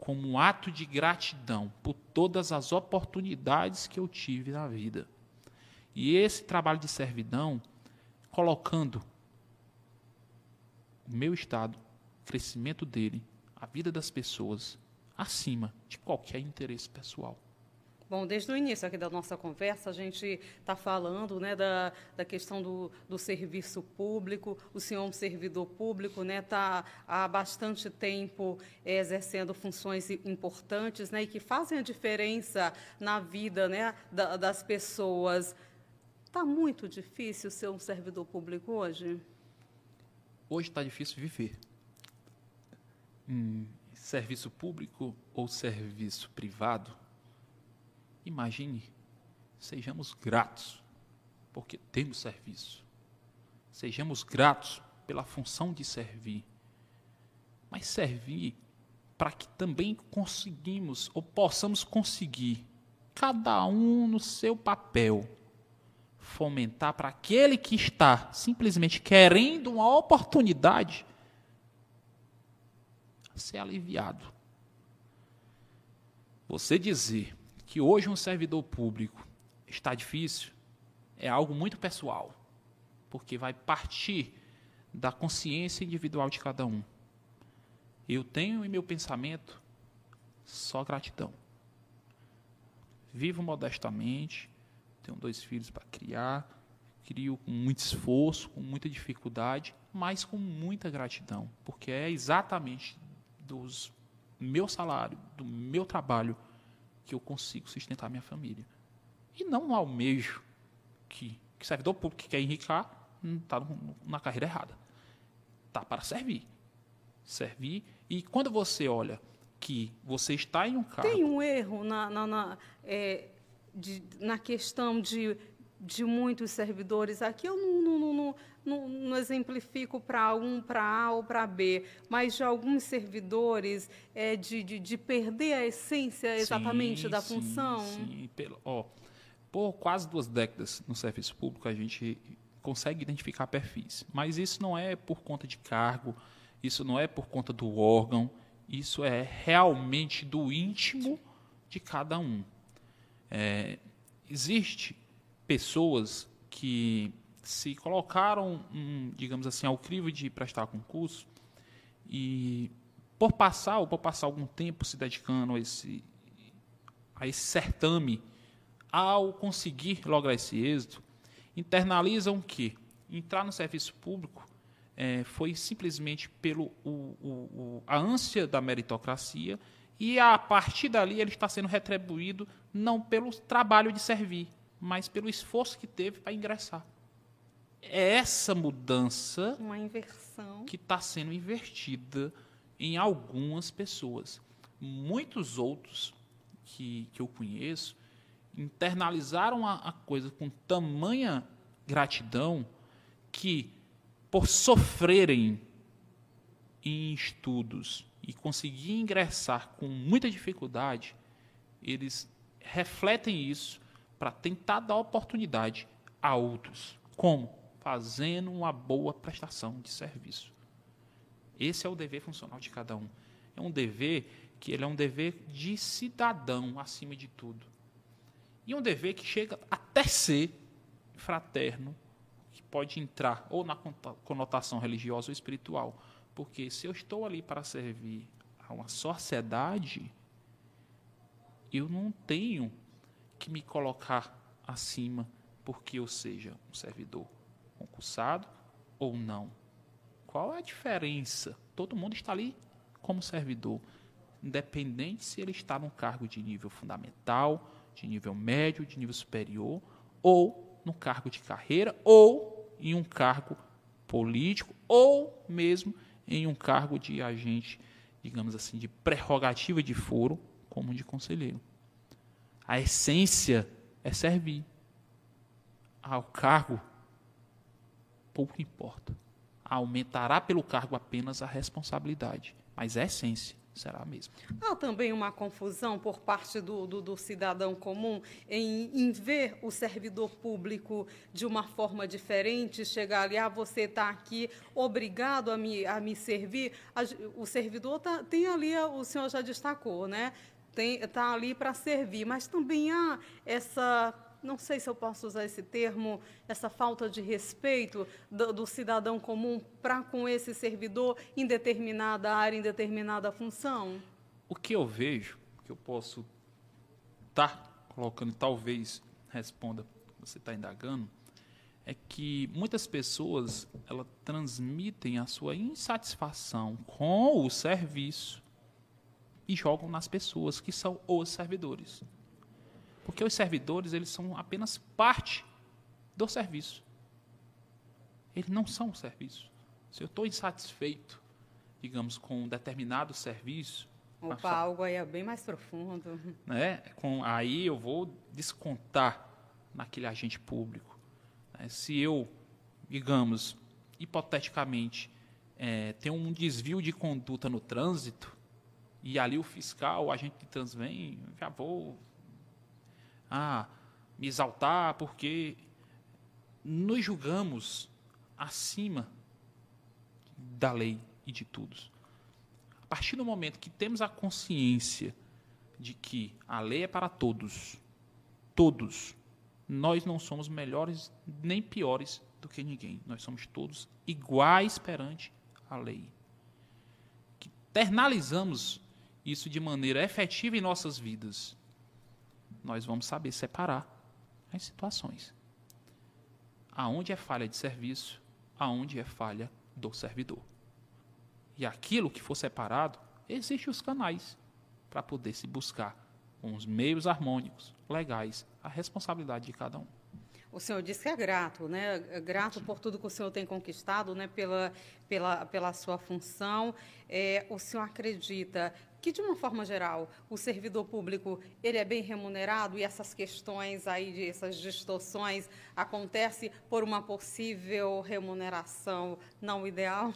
Speaker 2: como um ato de gratidão por todas as oportunidades que eu tive na vida. E esse trabalho de servidão, colocando o meu estado, o crescimento dele, a vida das pessoas, acima de qualquer interesse pessoal.
Speaker 1: Bom, desde o início aqui da nossa conversa, a gente está falando né, da, da questão do, do serviço público. O senhor é um servidor público, está né, tá há bastante tempo é, exercendo funções importantes né, e que fazem a diferença na vida né, da, das pessoas. Está muito difícil ser um servidor público hoje?
Speaker 2: hoje está difícil viver. Em serviço público ou serviço privado, imagine, sejamos gratos, porque temos serviço. Sejamos gratos pela função de servir. Mas servir para que também conseguimos ou possamos conseguir, cada um no seu papel, fomentar para aquele que está simplesmente querendo uma oportunidade ser aliviado. Você dizer que hoje um servidor público está difícil é algo muito pessoal, porque vai partir da consciência individual de cada um. Eu tenho em meu pensamento só gratidão. Vivo modestamente, tenho dois filhos para criar, crio com muito esforço, com muita dificuldade, mas com muita gratidão, porque é exatamente dos meu salário, do meu trabalho que eu consigo sustentar minha família. E não almejo que, que servidor público que quer enricar está na carreira errada. Está para servir servir. E quando você olha que você está em um cargo.
Speaker 1: Tem um erro na, na, na, é, de, na questão de, de muitos servidores. Aqui eu não, não, não, não, não exemplifico para um, para A ou para B, mas de alguns servidores é, de, de, de perder a essência exatamente
Speaker 2: sim,
Speaker 1: da
Speaker 2: sim,
Speaker 1: função.
Speaker 2: Sim, pelo, ó, por quase duas décadas no serviço público a gente consegue identificar perfis, mas isso não é por conta de cargo isso não é por conta do órgão, isso é realmente do íntimo de cada um. É, existe pessoas que se colocaram, um, digamos assim, ao crivo de prestar concurso e por passar ou por passar algum tempo se dedicando a esse, a esse certame, ao conseguir lograr esse êxito, internalizam que entrar no serviço público é, foi simplesmente pelo o, o, a ânsia da meritocracia e a partir dali ele está sendo retribuído não pelo trabalho de servir, mas pelo esforço que teve para ingressar. É essa mudança
Speaker 1: uma inversão
Speaker 2: que está sendo invertida em algumas pessoas. Muitos outros que, que eu conheço internalizaram a, a coisa com tamanha gratidão que por sofrerem em estudos e conseguir ingressar com muita dificuldade, eles refletem isso para tentar dar oportunidade a outros. Como? Fazendo uma boa prestação de serviço. Esse é o dever funcional de cada um. É um dever que ele é um dever de cidadão acima de tudo. E um dever que chega até ser fraterno, pode entrar ou na conotação religiosa ou espiritual. Porque se eu estou ali para servir a uma sociedade, eu não tenho que me colocar acima porque eu seja um servidor concursado ou não. Qual é a diferença? Todo mundo está ali como servidor, independente se ele está num cargo de nível fundamental, de nível médio, de nível superior, ou no cargo de carreira, ou em um cargo político ou mesmo em um cargo de agente, digamos assim, de prerrogativa de foro, como de conselheiro. A essência é servir. Ao cargo, pouco importa. Aumentará pelo cargo apenas a responsabilidade, mas a essência será a mesma.
Speaker 1: Há também uma confusão por parte do, do, do cidadão comum em, em, ver o servidor público de uma forma diferente, chegar ali, ah, você está aqui obrigado a me, a me servir. o servidor tá, tem ali, o senhor já destacou, né? Está ali para servir, mas também há essa não sei se eu posso usar esse termo, essa falta de respeito do, do cidadão comum para com esse servidor em determinada área, em determinada função?
Speaker 2: O que eu vejo, que eu posso estar tá colocando, talvez responda, você está indagando, é que muitas pessoas elas transmitem a sua insatisfação com o serviço e jogam nas pessoas que são os servidores. Porque os servidores, eles são apenas parte do serviço. Eles não são o serviço. Se eu estou insatisfeito, digamos, com um determinado serviço.
Speaker 1: Opa, algo aí é bem mais profundo.
Speaker 2: Né? Com, aí eu vou descontar naquele agente público. Né? Se eu, digamos, hipoteticamente, é, tenho um desvio de conduta no trânsito, e ali o fiscal, o agente de trânsito vem, já vou ah, me exaltar, porque nos julgamos acima da lei e de todos. A partir do momento que temos a consciência de que a lei é para todos, todos, nós não somos melhores nem piores do que ninguém. Nós somos todos iguais perante a lei. Que internalizamos isso de maneira efetiva em nossas vidas, nós vamos saber separar as situações. Aonde é falha de serviço, aonde é falha do servidor. E aquilo que for separado, existem os canais para poder se buscar com os meios harmônicos, legais, a responsabilidade de cada um.
Speaker 1: O senhor disse que é grato, né? É grato por tudo que o senhor tem conquistado, né? Pela, pela, pela sua função. É, o senhor acredita que de uma forma geral o servidor público ele é bem remunerado e essas questões aí de essas distorções acontece por uma possível remuneração não ideal?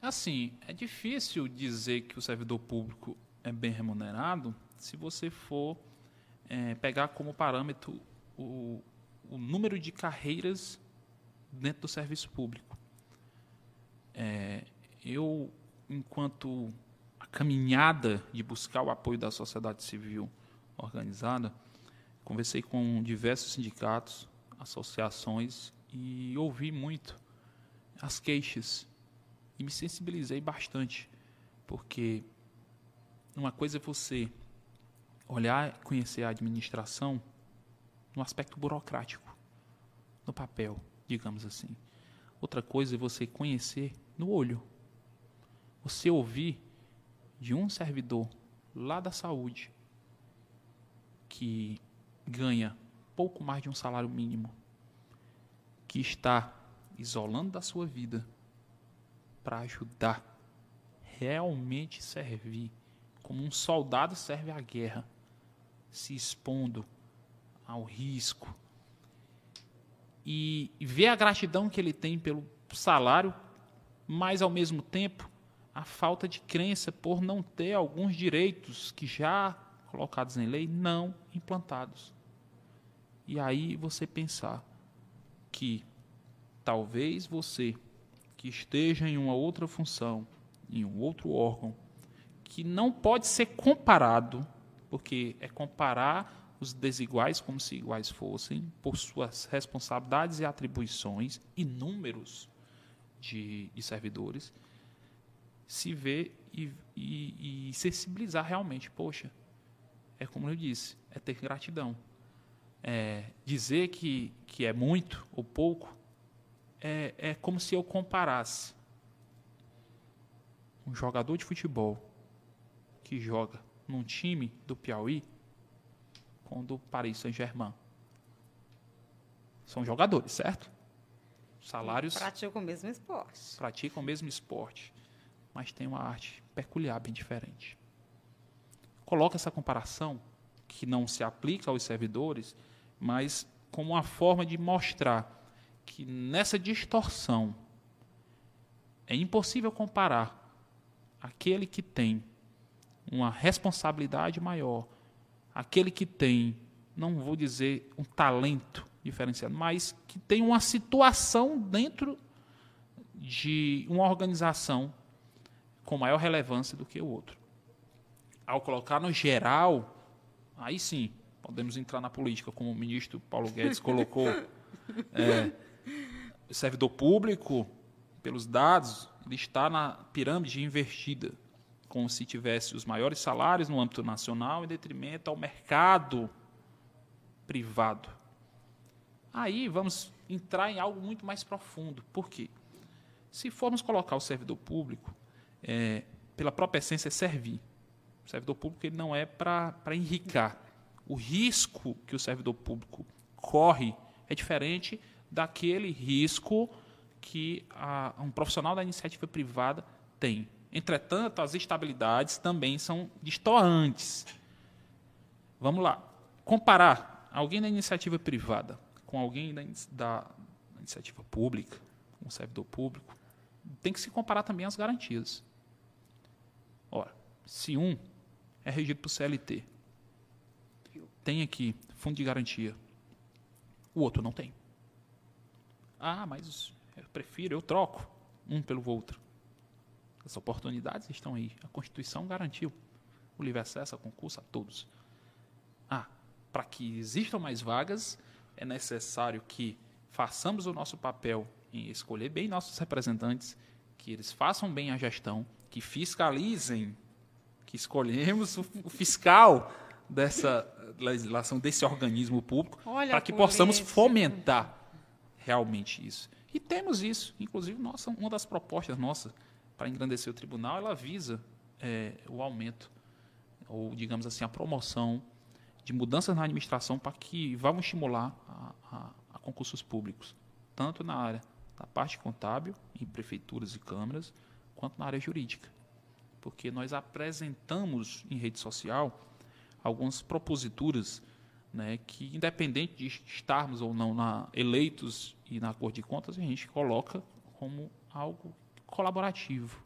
Speaker 2: Assim, é difícil dizer que o servidor público é bem remunerado se você for é, pegar como parâmetro o, o número de carreiras dentro do serviço público. É, eu, enquanto caminhada de buscar o apoio da sociedade civil organizada, conversei com diversos sindicatos, associações e ouvi muito as queixas e me sensibilizei bastante, porque uma coisa é você olhar conhecer a administração no aspecto burocrático, no papel, digamos assim. Outra coisa é você conhecer no olho. Você ouvir de um servidor lá da saúde que ganha pouco mais de um salário mínimo, que está isolando da sua vida para ajudar, realmente servir, como um soldado serve à guerra, se expondo ao risco, e ver a gratidão que ele tem pelo salário, mas ao mesmo tempo a falta de crença por não ter alguns direitos que já colocados em lei não implantados. E aí você pensar que talvez você que esteja em uma outra função, em um outro órgão, que não pode ser comparado, porque é comparar os desiguais como se iguais fossem, por suas responsabilidades e atribuições e números de, de servidores, se ver e, e, e sensibilizar realmente. Poxa, é como eu disse, é ter gratidão. É, dizer que, que é muito ou pouco é, é como se eu comparasse um jogador de futebol que joga num time do Piauí com o do Paris Saint-Germain. São jogadores, certo? Salários.
Speaker 1: Praticam o mesmo esporte.
Speaker 2: Praticam o mesmo esporte mas tem uma arte peculiar, bem diferente. Coloca essa comparação, que não se aplica aos servidores, mas como uma forma de mostrar que nessa distorção é impossível comparar aquele que tem uma responsabilidade maior, aquele que tem, não vou dizer um talento diferenciado, mas que tem uma situação dentro de uma organização com maior relevância do que o outro. Ao colocar no geral, aí sim, podemos entrar na política, como o ministro Paulo Guedes colocou. É, o servidor público, pelos dados, ele está na pirâmide invertida, como se tivesse os maiores salários no âmbito nacional em detrimento ao mercado privado. Aí vamos entrar em algo muito mais profundo. Por quê? Se formos colocar o servidor público é, pela própria essência, é servir. O servidor público ele não é para enricar. O risco que o servidor público corre é diferente daquele risco que a, um profissional da iniciativa privada tem. Entretanto, as estabilidades também são distoantes. Vamos lá. Comparar alguém da iniciativa privada com alguém da, da iniciativa pública, um servidor público, tem que se comparar também as garantias. Ora, se um é regido por CLT, tem aqui fundo de garantia, o outro não tem. Ah, mas eu prefiro, eu troco um pelo outro. As oportunidades estão aí. A Constituição garantiu o livre acesso a concurso a todos. Ah, para que existam mais vagas, é necessário que façamos o nosso papel em escolher bem nossos representantes, que eles façam bem a gestão, que fiscalizem, que escolhemos o, fiscal dessa legislação, desse organismo público, para que possamos fomentar realmente isso. E temos isso. Inclusive, nossa, uma das propostas nossas para engrandecer o tribunal, ela visa é, o aumento, ou digamos assim, a promoção de mudanças na administração para que vamos estimular a, a, a concursos públicos, tanto na área da parte contábil, em prefeituras e câmaras, quanto na área jurídica. Porque nós apresentamos em rede social algumas proposituras né, que, independente de estarmos ou não na, eleitos e na Cor de Contas, a gente coloca como algo colaborativo,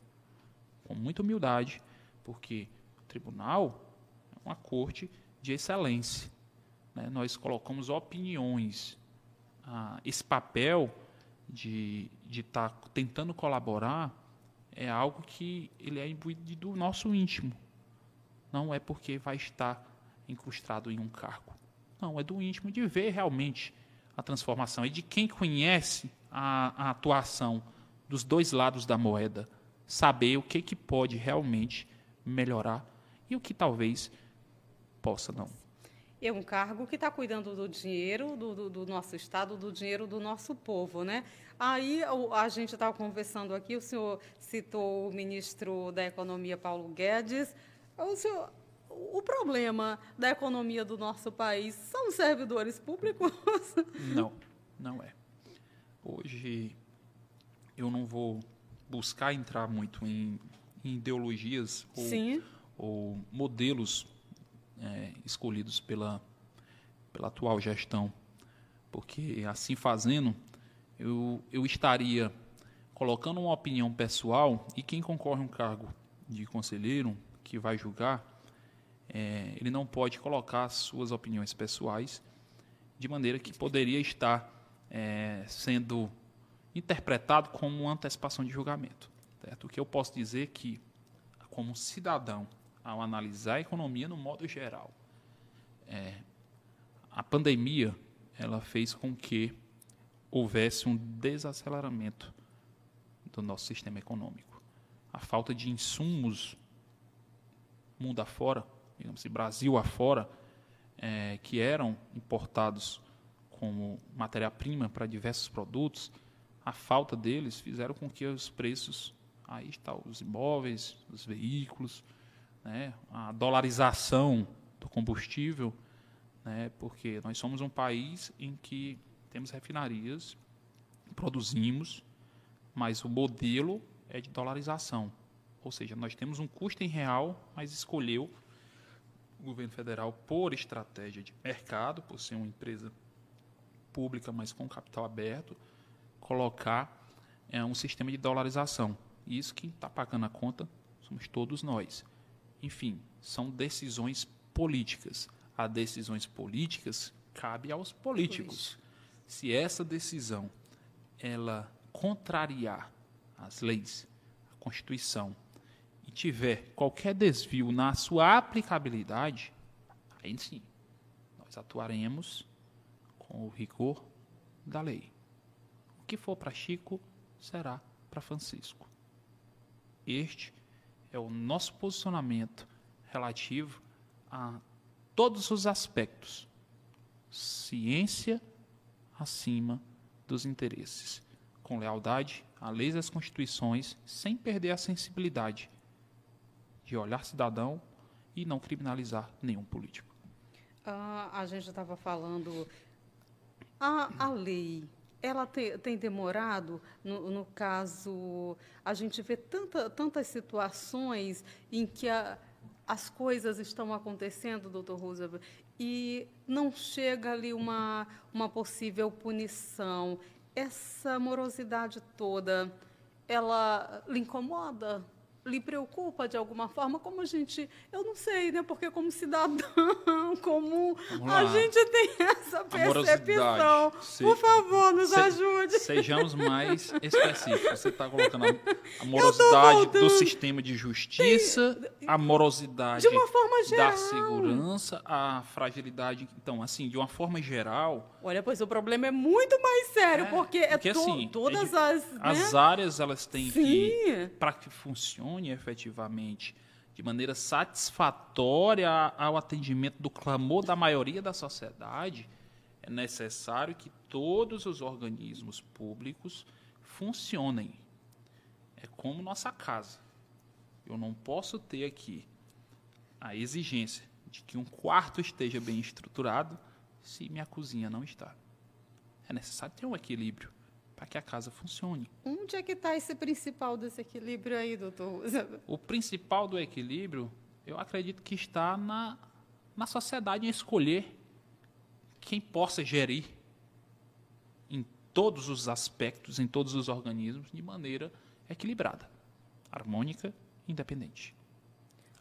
Speaker 2: com muita humildade, porque o tribunal é uma corte de excelência. Né? Nós colocamos opiniões. Ah, esse papel de estar tá tentando colaborar é algo que ele é imbuído do nosso íntimo. Não é porque vai estar incrustado em um cargo. Não, é do íntimo de ver realmente a transformação. E de quem conhece a, a atuação dos dois lados da moeda, saber o que, que pode realmente melhorar e o que talvez possa não.
Speaker 1: É um cargo que está cuidando do dinheiro do, do, do, nosso Estado, do dinheiro do nosso povo. Né? Aí a gente estava conversando aqui, o senhor citou o ministro da Economia, Paulo Guedes. O, senhor, o problema da economia do nosso país são os servidores públicos?
Speaker 2: Não, não é. Hoje eu não vou buscar entrar muito em, em ideologias ou, ou, modelos é, escolhidos pela, pela atual gestão, porque assim fazendo eu, eu estaria colocando uma opinião pessoal e quem concorre a um cargo de conselheiro que vai julgar, é, ele não pode colocar suas opiniões pessoais de maneira que poderia estar é, sendo interpretado como uma antecipação de julgamento. Certo? O que eu posso dizer que, como cidadão, ao analisar a economia no modo geral, é, a pandemia ela fez com que houvesse um desaceleramento do nosso sistema econômico. A falta de insumos mundo afora, digamos assim, Brasil afora, é, que eram importados como matéria-prima para diversos produtos, a falta deles fizeram com que os preços, aí está os imóveis, os veículos, né, a dolarização do combustível, né, porque nós somos um país em que temos refinarias, produzimos, mas o modelo é de dolarização. Ou seja, nós temos um custo em real, mas escolheu o governo federal, por estratégia de mercado, por ser uma empresa pública, mas com capital aberto, colocar é, um sistema de dolarização. Isso que está pagando a conta somos todos nós. Enfim, são decisões políticas. A decisões políticas cabe aos políticos. Se essa decisão ela contrariar as leis, a Constituição e tiver qualquer desvio na sua aplicabilidade, aí sim, nós atuaremos com o rigor da lei. Que for para Chico será para Francisco. Este é o nosso posicionamento relativo a todos os aspectos. Ciência acima dos interesses, com lealdade à lei às constituições, sem perder a sensibilidade de olhar cidadão e não criminalizar nenhum político.
Speaker 1: Ah, a gente estava falando a, a lei ela te, tem demorado, no, no, caso, a gente vê tanta, tantas situações em que a, as coisas estão acontecendo, doutor Roosevelt, e não chega ali uma, uma possível punição. Essa morosidade toda, ela lhe incomoda? Lhe preocupa de alguma forma? Como a gente, eu não sei, né? Porque como cidadão comum, a gente tem essa percepção. Se, Por favor, nos se, ajude.
Speaker 2: Sejamos mais específicos. Você está colocando a morosidade do sistema de justiça, tem, a morosidade
Speaker 1: de uma forma geral.
Speaker 2: da segurança, a fragilidade. Então, assim, de uma forma geral.
Speaker 1: Olha, pois o problema é muito mais sério, é, porque, é porque é to, assim, todas as.
Speaker 2: As
Speaker 1: né?
Speaker 2: áreas elas têm Sim. que. Para que funcione efetivamente de maneira satisfatória ao atendimento do clamor da maioria da sociedade, é necessário que todos os organismos públicos funcionem. É como nossa casa. Eu não posso ter aqui a exigência de que um quarto esteja bem estruturado se minha cozinha não está. É necessário ter um equilíbrio para que a casa funcione.
Speaker 1: Onde é que está esse principal desse equilíbrio aí, doutor?
Speaker 2: O principal do equilíbrio, eu acredito que está na, na sociedade em escolher quem possa gerir em todos os aspectos, em todos os organismos, de maneira equilibrada, harmônica e independente.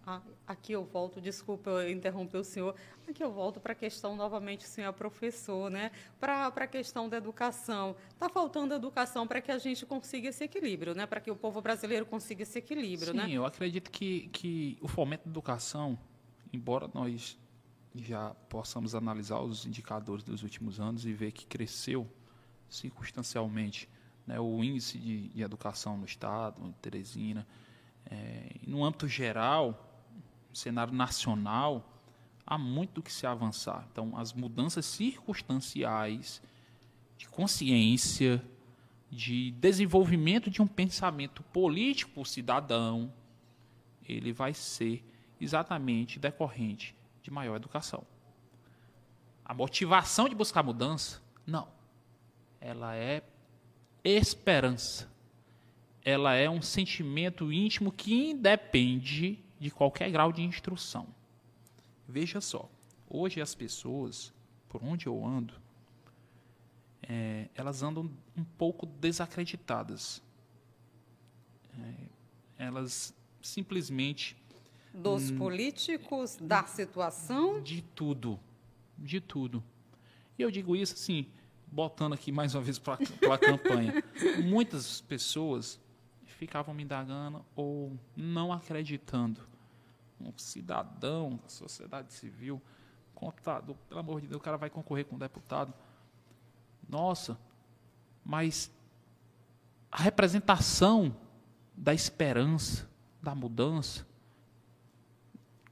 Speaker 1: Ah, aqui eu volto, desculpa interromper o senhor, aqui eu volto para a questão novamente, senhor professor, né? para a questão da educação. Está faltando educação para que a gente consiga esse equilíbrio, né? para que o povo brasileiro consiga esse equilíbrio.
Speaker 2: Sim,
Speaker 1: né?
Speaker 2: eu acredito que, que o fomento da educação, embora nós já possamos analisar os indicadores dos últimos anos e ver que cresceu circunstancialmente né, o índice de, de educação no Estado, em Teresina, é, no âmbito geral, cenário nacional, há muito que se avançar. Então, as mudanças circunstanciais de consciência, de desenvolvimento de um pensamento político cidadão, ele vai ser exatamente decorrente de maior educação. A motivação de buscar mudança, não. Ela é esperança. Ela é um sentimento íntimo que independe de qualquer grau de instrução. Veja só, hoje as pessoas, por onde eu ando, é, elas andam um pouco desacreditadas. É, elas simplesmente.
Speaker 1: Dos hum, políticos, da situação?
Speaker 2: De tudo. De tudo. E eu digo isso assim, botando aqui mais uma vez para a campanha. Muitas pessoas ficavam me indagando ou não acreditando um cidadão da sociedade civil, computador, pelo amor de Deus, o cara vai concorrer com um deputado. Nossa, mas a representação da esperança, da mudança,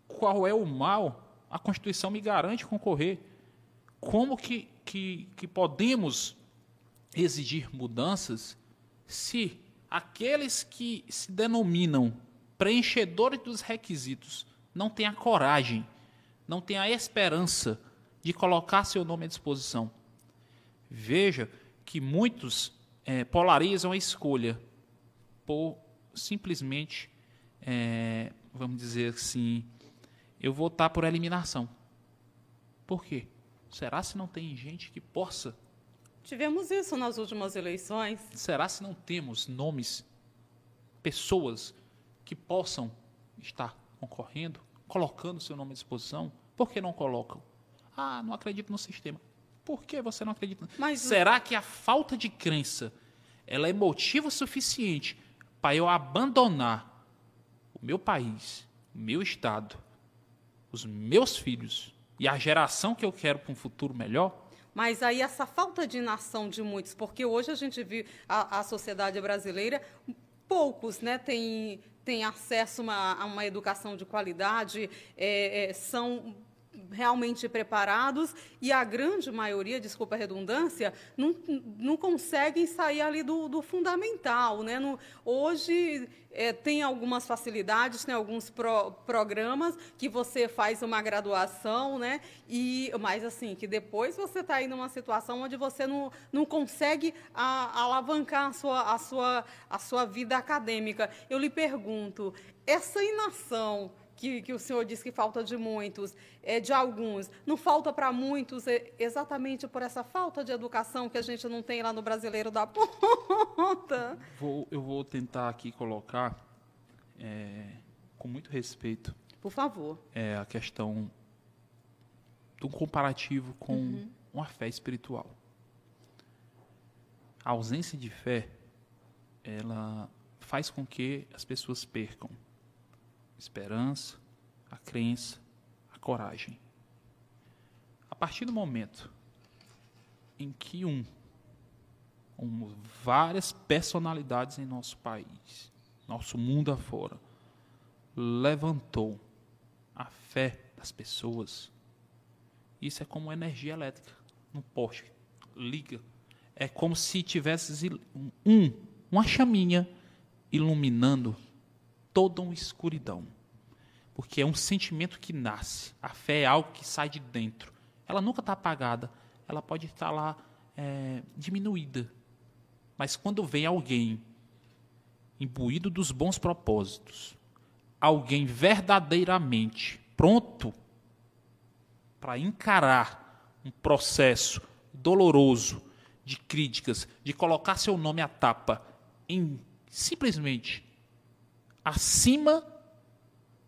Speaker 2: qual é o mal? A Constituição me garante concorrer. Como que, que, que podemos exigir mudanças se aqueles que se denominam preenchedores dos requisitos não tem a coragem, não tem a esperança de colocar seu nome à disposição. Veja que muitos é, polarizam a escolha por simplesmente, é, vamos dizer assim, eu votar por eliminação. Por quê? Será se não tem gente que possa?
Speaker 1: Tivemos isso nas últimas eleições.
Speaker 2: Será se não temos nomes, pessoas que possam estar concorrendo, colocando seu nome à disposição, por que não colocam? Ah, não acredito no sistema. Por que você não acredita? Mas será que a falta de crença ela é motivo suficiente para eu abandonar o meu país, o meu estado, os meus filhos e a geração que eu quero para um futuro melhor?
Speaker 1: Mas aí essa falta de nação de muitos, porque hoje a gente vive a, a sociedade brasileira, poucos né, têm têm acesso uma, a uma educação de qualidade, é, é, são realmente preparados e a grande maioria, desculpa a redundância, não, não conseguem sair ali do, do fundamental. Né? No, hoje é, tem algumas facilidades, tem alguns pro, programas que você faz uma graduação, né? E, mas assim, que depois você está aí numa situação onde você não, não consegue a, alavancar a sua, a, sua, a sua vida acadêmica. Eu lhe pergunto, essa inação que, que o senhor disse que falta de muitos, é, de alguns, não falta para muitos é, exatamente por essa falta de educação que a gente não tem lá no brasileiro da ponta?
Speaker 2: Vou, eu vou tentar aqui colocar, é, com muito respeito,
Speaker 1: por favor,
Speaker 2: é, a questão do comparativo com uhum. uma fé espiritual. A ausência de fé, ela faz com que as pessoas percam esperança, a crença, a coragem. A partir do momento em que um, um várias personalidades em nosso país, nosso mundo afora, levantou a fé das pessoas, isso é como energia elétrica no poste, liga. É como se tivesse um, uma chaminha iluminando toda uma escuridão. Porque é um sentimento que nasce. A fé é algo que sai de dentro. Ela nunca está apagada. Ela pode estar lá é, diminuída. Mas quando vem alguém imbuído dos bons propósitos, alguém verdadeiramente pronto para encarar um processo doloroso de críticas, de colocar seu nome à tapa em simplesmente acima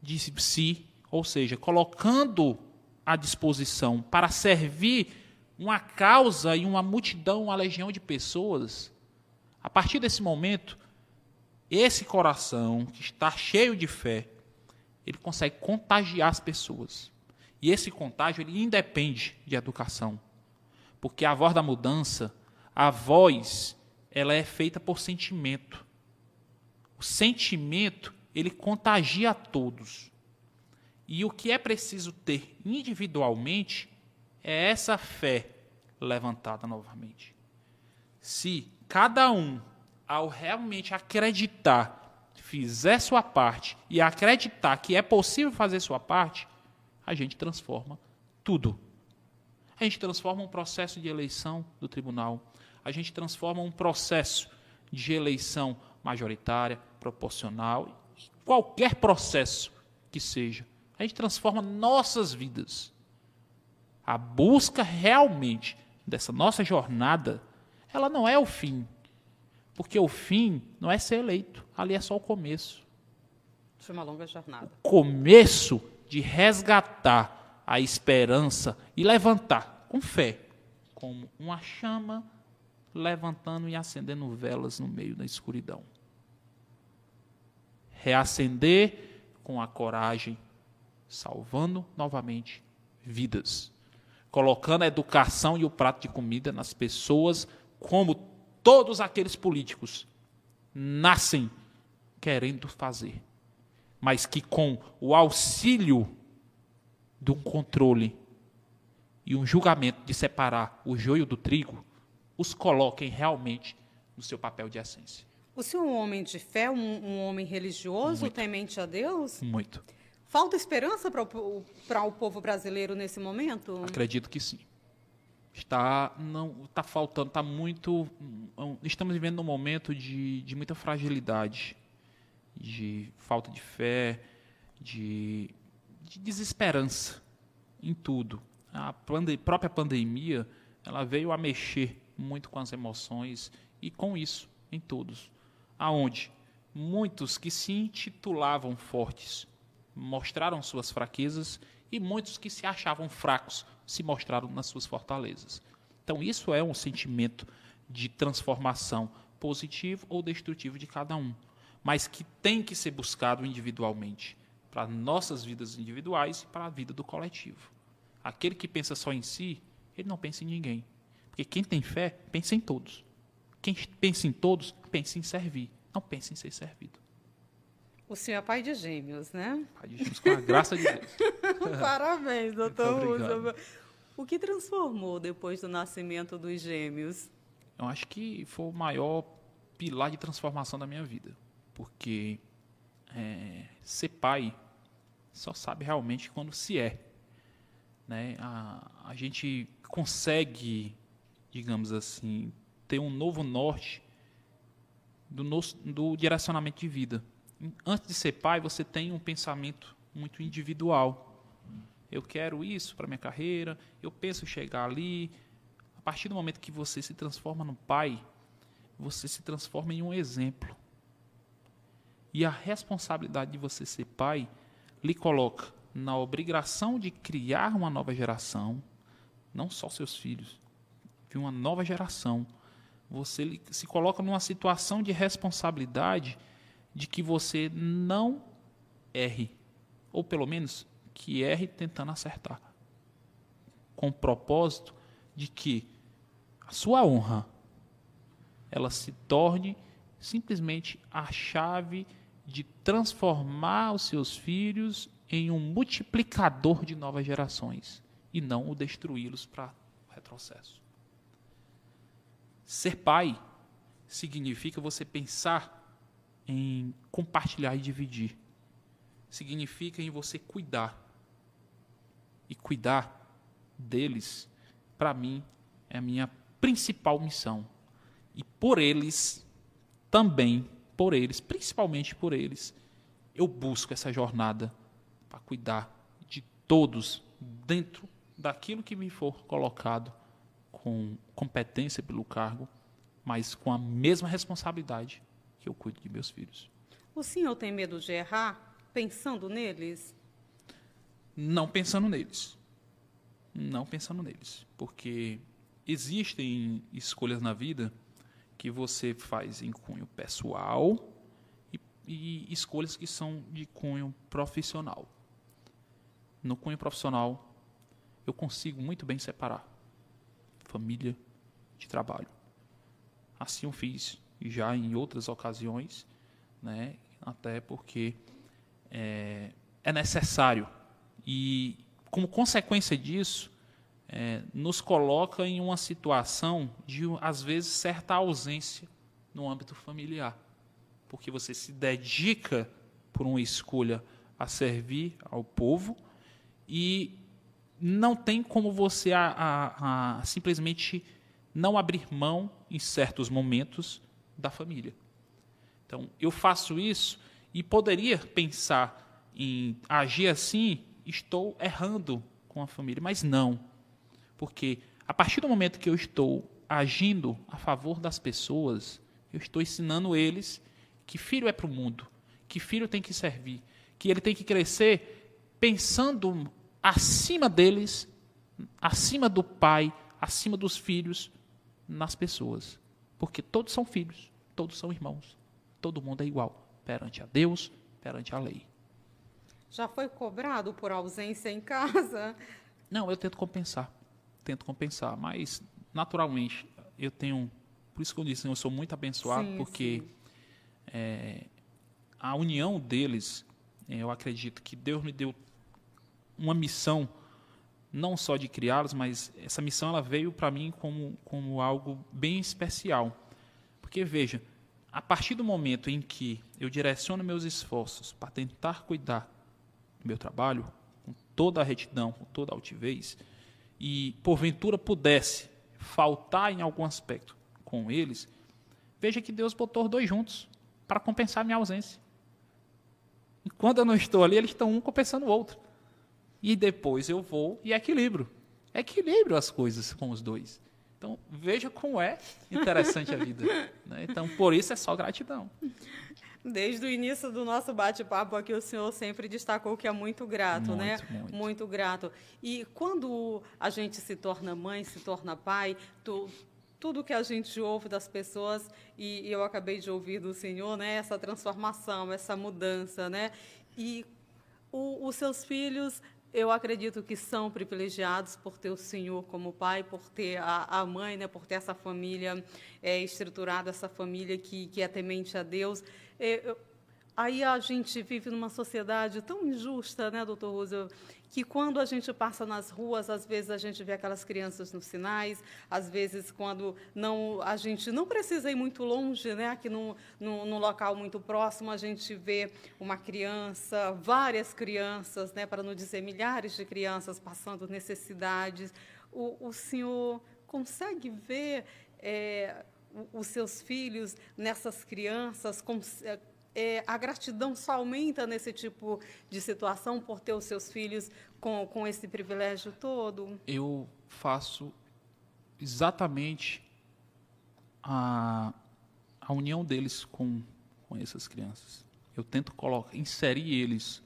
Speaker 2: de si, ou seja, colocando à disposição para servir uma causa e uma multidão, uma legião de pessoas, a partir desse momento, esse coração que está cheio de fé, ele consegue contagiar as pessoas. E esse contágio ele independe de educação. Porque a voz da mudança, a voz, ela é feita por sentimento o sentimento ele contagia a todos. E o que é preciso ter individualmente é essa fé levantada novamente. Se cada um, ao realmente acreditar, fizer sua parte e acreditar que é possível fazer sua parte, a gente transforma tudo. A gente transforma um processo de eleição do tribunal, a gente transforma um processo de eleição majoritária, proporcional, qualquer processo que seja. A gente transforma nossas vidas. A busca realmente dessa nossa jornada, ela não é o fim. Porque o fim não é ser eleito, ali é só o começo.
Speaker 1: É uma longa jornada.
Speaker 2: O começo de resgatar a esperança e levantar com fé, como uma chama levantando e acendendo velas no meio da escuridão reacender com a coragem, salvando novamente vidas, colocando a educação e o prato de comida nas pessoas, como todos aqueles políticos nascem querendo fazer, mas que com o auxílio de um controle e um julgamento de separar o joio do trigo, os coloquem realmente no seu papel de essência.
Speaker 1: O senhor é um homem de fé, um, um homem religioso, Muito. temente a Deus?
Speaker 2: Muito.
Speaker 1: Falta esperança para o, para o povo brasileiro nesse momento?
Speaker 2: Acredito que sim. Está não está faltando, está muito. Estamos vivendo um momento de, de muita fragilidade, de falta de fé, de, de desesperança em tudo. A pande própria pandemia ela veio a mexer muito com as emoções e com isso em todos aonde muitos que se intitulavam fortes mostraram suas fraquezas e muitos que se achavam fracos se mostraram nas suas fortalezas. Então, isso é um sentimento de transformação positivo ou destrutivo de cada um, mas que tem que ser buscado individualmente para nossas vidas individuais e para a vida do coletivo. Aquele que pensa só em si, ele não pensa em ninguém. Porque quem tem fé, pensa em todos. Quem pensa em todos, pensa em servir. Não pensa em ser servido.
Speaker 1: O senhor é pai de gêmeos, né?
Speaker 2: Pai de gêmeos, com a graça de Deus.
Speaker 1: Parabéns, doutor Russo. O que transformou depois do nascimento dos gêmeos?
Speaker 2: Eu acho que foi o maior pilar de transformação da minha vida. Porque é, ser pai só sabe realmente quando se é. Né? A, a gente consegue, digamos assim, ter um novo norte do, nosso, do direcionamento de vida. Antes de ser pai, você tem um pensamento muito individual. Eu quero isso para minha carreira, eu penso chegar ali. A partir do momento que você se transforma no pai, você se transforma em um exemplo. E a responsabilidade de você ser pai lhe coloca na obrigação de criar uma nova geração, não só seus filhos, de uma nova geração. Você se coloca numa situação de responsabilidade de que você não erre, ou pelo menos que erre tentando acertar, com o propósito de que a sua honra ela se torne simplesmente a chave de transformar os seus filhos em um multiplicador de novas gerações e não o destruí-los para retrocesso. Ser pai significa você pensar em compartilhar e dividir. Significa em você cuidar. E cuidar deles, para mim, é a minha principal missão. E por eles, também por eles, principalmente por eles, eu busco essa jornada para cuidar de todos dentro daquilo que me for colocado com competência pelo cargo, mas com a mesma responsabilidade que eu cuido de meus filhos.
Speaker 1: O senhor tem medo de errar pensando neles?
Speaker 2: Não pensando neles. Não pensando neles. Porque existem escolhas na vida que você faz em cunho pessoal e, e escolhas que são de cunho profissional. No cunho profissional, eu consigo muito bem separar família de trabalho. Assim eu fiz já em outras ocasiões, né? até porque é, é necessário. E, como consequência disso, é, nos coloca em uma situação de, às vezes, certa ausência no âmbito familiar. Porque você se dedica por uma escolha a servir ao povo e não tem como você a, a, a simplesmente não abrir mão em certos momentos da família. Então, eu faço isso e poderia pensar em agir assim, estou errando com a família, mas não. Porque a partir do momento que eu estou agindo a favor das pessoas, eu estou ensinando eles que filho é para o mundo, que filho tem que servir, que ele tem que crescer pensando acima deles, acima do pai, acima dos filhos, nas pessoas. Porque todos são filhos, todos são irmãos, todo mundo é igual perante a Deus, perante a lei.
Speaker 1: Já foi cobrado por ausência em casa?
Speaker 2: Não, eu tento compensar. Tento compensar, mas naturalmente eu tenho. Por isso que eu disse, eu sou muito abençoado, sim, porque sim. É, a união deles, eu acredito que Deus me deu uma missão não só de criá-los, mas essa missão ela veio para mim como, como algo bem especial. Porque, veja, a partir do momento em que eu direciono meus esforços para tentar cuidar do meu trabalho, com toda a retidão, com toda a altivez, e porventura pudesse faltar em algum aspecto com eles, veja que Deus botou os dois juntos para compensar minha ausência. E quando eu não estou ali, eles estão um compensando o outro e depois eu vou e equilibro. Equilibro as coisas com os dois. Então, veja como é interessante a vida. Né? Então, por isso é só gratidão.
Speaker 1: Desde o início do nosso bate-papo aqui, o senhor sempre destacou que é muito grato, muito, né? Muito. muito grato. E quando a gente se torna mãe, se torna pai, tu, tudo que a gente ouve das pessoas, e eu acabei de ouvir do senhor, né? Essa transformação, essa mudança, né? E o, os seus filhos eu acredito que são privilegiados por ter o Senhor como pai, por ter a, a mãe, né, por ter essa família é, estruturada, essa família que, que é temente a Deus. É, eu, aí a gente vive numa sociedade tão injusta, né, doutor Roosevelt, que quando a gente passa nas ruas, às vezes a gente vê aquelas crianças nos sinais, às vezes quando não a gente não precisa ir muito longe, né, aqui num, num, num local muito próximo, a gente vê uma criança, várias crianças, né, para não dizer milhares de crianças passando necessidades. O, o senhor consegue ver é, os seus filhos nessas crianças? É, a gratidão só aumenta nesse tipo de situação por ter os seus filhos com, com esse privilégio todo?
Speaker 2: Eu faço exatamente a, a união deles com, com essas crianças. Eu tento colocar, inserir eles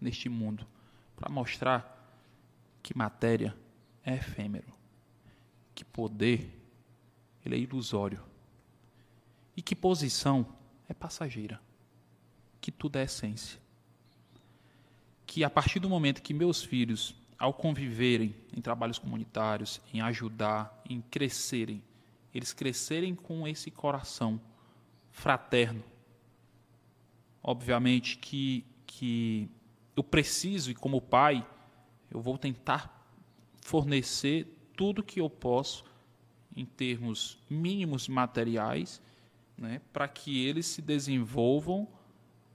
Speaker 2: neste mundo para mostrar que matéria é efêmero, que poder ele é ilusório e que posição é passageira que tudo é essência. Que a partir do momento que meus filhos, ao conviverem em trabalhos comunitários, em ajudar, em crescerem, eles crescerem com esse coração fraterno. Obviamente que, que eu preciso, e como pai, eu vou tentar fornecer tudo que eu posso em termos mínimos materiais, né, para que eles se desenvolvam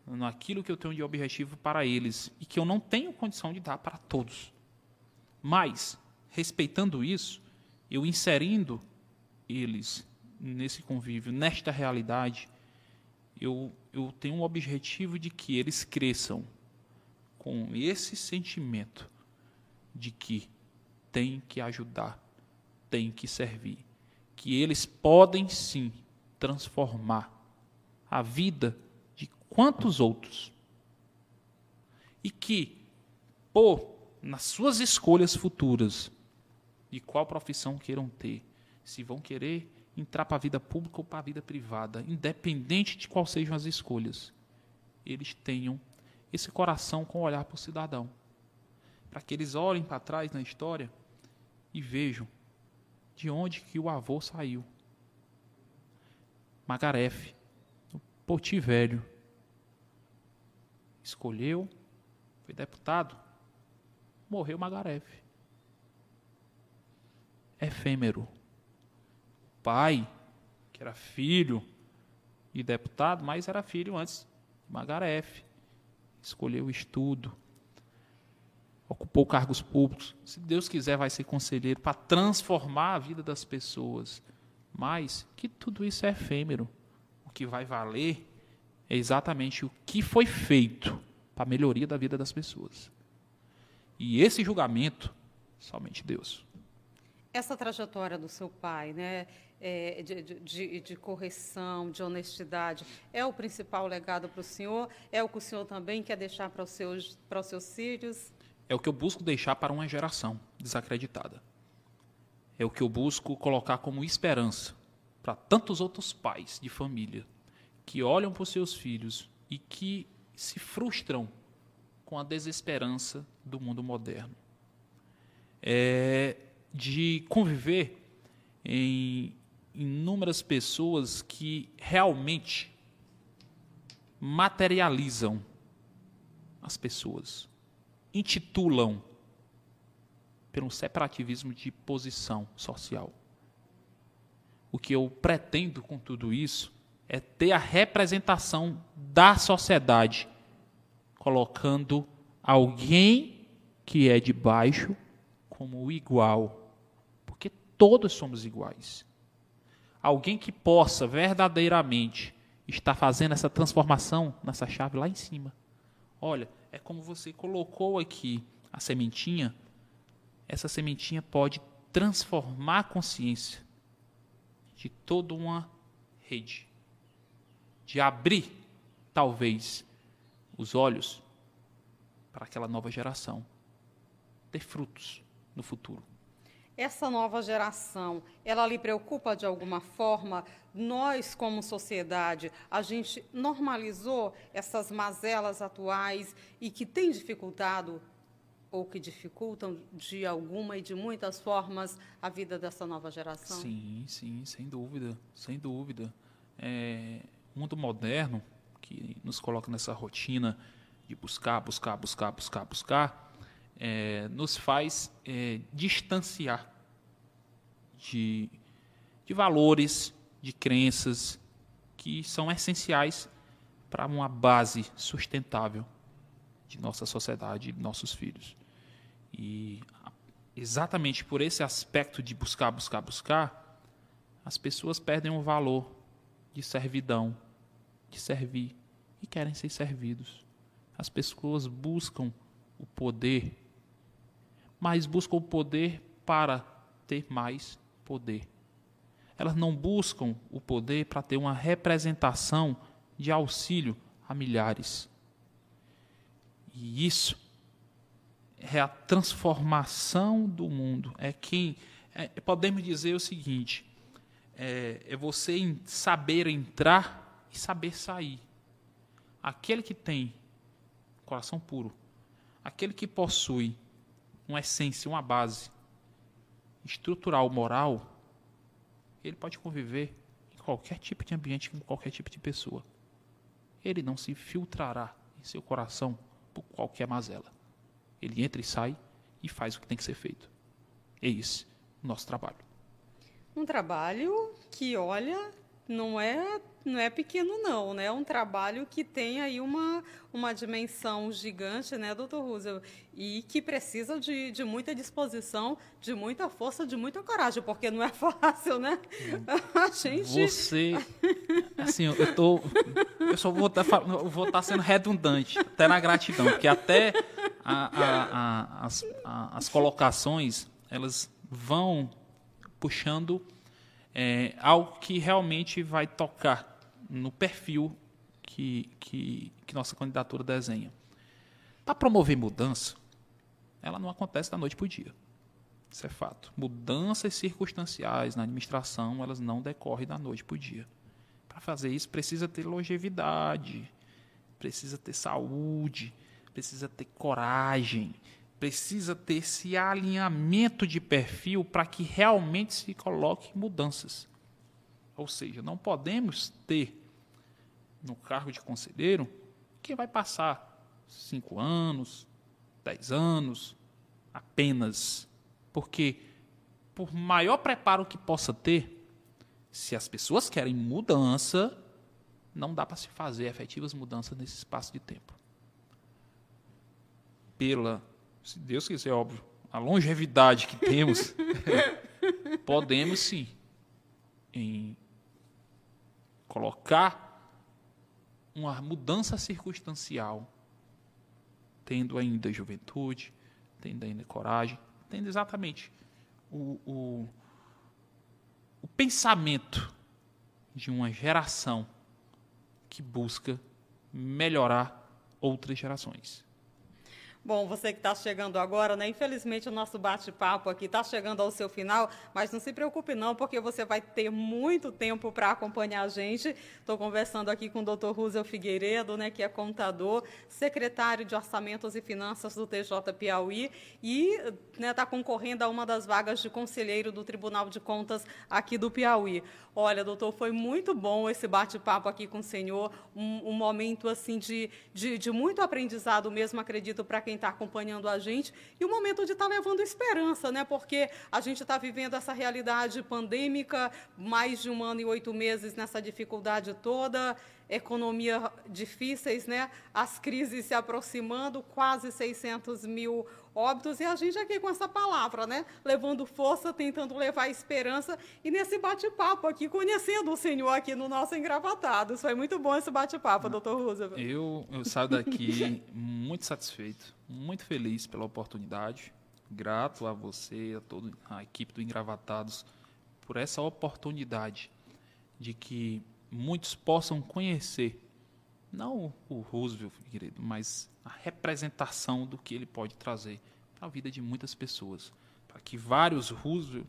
Speaker 2: naquilo que eu tenho de objetivo para eles e que eu não tenho condição de dar para todos. Mas, respeitando isso, eu inserindo eles nesse convívio, nesta realidade, eu, eu tenho um objetivo de que eles cresçam com esse sentimento de que tem que ajudar, tem que servir, que eles podem sim transformar a vida quantos outros. E que, por nas suas escolhas futuras, de qual profissão queiram ter, se vão querer entrar para a vida pública ou para a vida privada, independente de quais sejam as escolhas, eles tenham esse coração com olhar para o cidadão. Para que eles olhem para trás na história e vejam de onde que o avô saiu. Magarefe, Poti Velho, escolheu, foi deputado, morreu Magarefe. Efêmero. Pai, que era filho de deputado, mas era filho antes de. Escolheu o estudo, ocupou cargos públicos. Se Deus quiser, vai ser conselheiro para transformar a vida das pessoas. Mas que tudo isso é efêmero. O que vai valer é exatamente o que foi feito para a melhoria da vida das pessoas. E esse julgamento, somente Deus.
Speaker 1: Essa trajetória do seu pai, né, é, de, de, de, correção, de honestidade, é o principal legado para o senhor? É o que o senhor também quer deixar para os seus, para os seus filhos?
Speaker 2: É o que eu busco deixar para uma geração desacreditada. É o que eu busco colocar como esperança para tantos outros pais de família que olham para os seus filhos e que se frustram com a desesperança do mundo moderno. É de conviver em inúmeras pessoas que realmente materializam as pessoas, intitulam pelo separativismo de posição social. O que eu pretendo com tudo isso é ter a representação da sociedade, colocando alguém que é de baixo como igual, porque todos somos iguais. Alguém que possa verdadeiramente estar fazendo essa transformação nessa chave lá em cima. Olha, é como você colocou aqui a sementinha, essa sementinha pode transformar a consciência de toda uma rede de abrir, talvez, os olhos para aquela nova geração ter frutos no futuro.
Speaker 1: Essa nova geração, ela lhe preocupa de alguma forma? Nós, como sociedade, a gente normalizou essas mazelas atuais e que têm dificultado ou que dificultam de alguma e de muitas formas a vida dessa nova geração?
Speaker 2: Sim, sim, sem dúvida, sem dúvida. É, mundo moderno, que nos coloca nessa rotina de buscar, buscar, buscar, buscar, buscar, é, nos faz é, distanciar de, de valores, de crenças que são essenciais para uma base sustentável de nossa sociedade, de nossos filhos. E exatamente por esse aspecto de buscar, buscar, buscar, as pessoas perdem o valor de servidão, de servir e querem ser servidos. As pessoas buscam o poder, mas buscam o poder para ter mais poder. Elas não buscam o poder para ter uma representação de auxílio a milhares. E isso é a transformação do mundo. É quem é, podemos dizer o seguinte: é, é você saber entrar e saber sair. Aquele que tem coração puro, aquele que possui uma essência, uma base estrutural, moral, ele pode conviver em qualquer tipo de ambiente, com qualquer tipo de pessoa. Ele não se filtrará em seu coração por qualquer mazela. Ele entra e sai e faz o que tem que ser feito. É esse o nosso trabalho.
Speaker 1: Um trabalho que, olha, não é não é pequeno não, né? É um trabalho que tem aí uma, uma dimensão gigante, né, doutor Roosevelt? E que precisa de, de muita disposição, de muita força, de muita coragem, porque não é fácil, né?
Speaker 2: A gente... Você... Assim, eu tô... Eu só vou estar, tá vou tá sendo redundante, até na gratidão, porque até a, a, a, as, as colocações, elas vão puxando é, algo que realmente vai tocar no perfil que, que, que nossa candidatura desenha. Para promover mudança, ela não acontece da noite para o dia. Isso é fato. Mudanças circunstanciais na administração, elas não decorrem da noite para o dia. Para fazer isso, precisa ter longevidade, precisa ter saúde, precisa ter coragem, precisa ter esse alinhamento de perfil para que realmente se coloque mudanças. Ou seja, não podemos ter no cargo de conselheiro quem vai passar cinco anos, dez anos, apenas. Porque, por maior preparo que possa ter, se as pessoas querem mudança, não dá para se fazer efetivas mudanças nesse espaço de tempo. Pela se Deus quiser, óbvio, a longevidade que temos, podemos sim em colocar uma mudança circunstancial, tendo ainda juventude, tendo ainda coragem, tendo exatamente o, o, o pensamento de uma geração que busca melhorar outras gerações.
Speaker 1: Bom, você que está chegando agora, né? Infelizmente o nosso bate-papo aqui está chegando ao seu final, mas não se preocupe não, porque você vai ter muito tempo para acompanhar a gente. Estou conversando aqui com o Dr. Rúzio Figueiredo, né, que é contador, secretário de Orçamentos e Finanças do TJ Piauí e está né, tá concorrendo a uma das vagas de conselheiro do Tribunal de Contas aqui do Piauí. Olha, doutor, foi muito bom esse bate-papo aqui com o senhor, um, um momento assim de, de, de, muito aprendizado mesmo, acredito, para quem está acompanhando a gente, e um momento de estar tá levando esperança, né? Porque a gente está vivendo essa realidade pandêmica, mais de um ano e oito meses nessa dificuldade toda, economia difíceis, né? As crises se aproximando, quase 600 mil óbitos, e a gente aqui com essa palavra, né? Levando força, tentando levar esperança, e nesse bate-papo aqui, conhecendo o Senhor aqui no nosso Engravatados. Foi muito bom esse bate-papo, doutor Roosevelt.
Speaker 2: Eu, eu saio daqui muito satisfeito, muito feliz pela oportunidade, grato a você, a toda a equipe do Engravatados, por essa oportunidade de que muitos possam conhecer não o Roosevelt, querido, mas a representação do que ele pode trazer para a vida de muitas pessoas, para que vários Roosevelt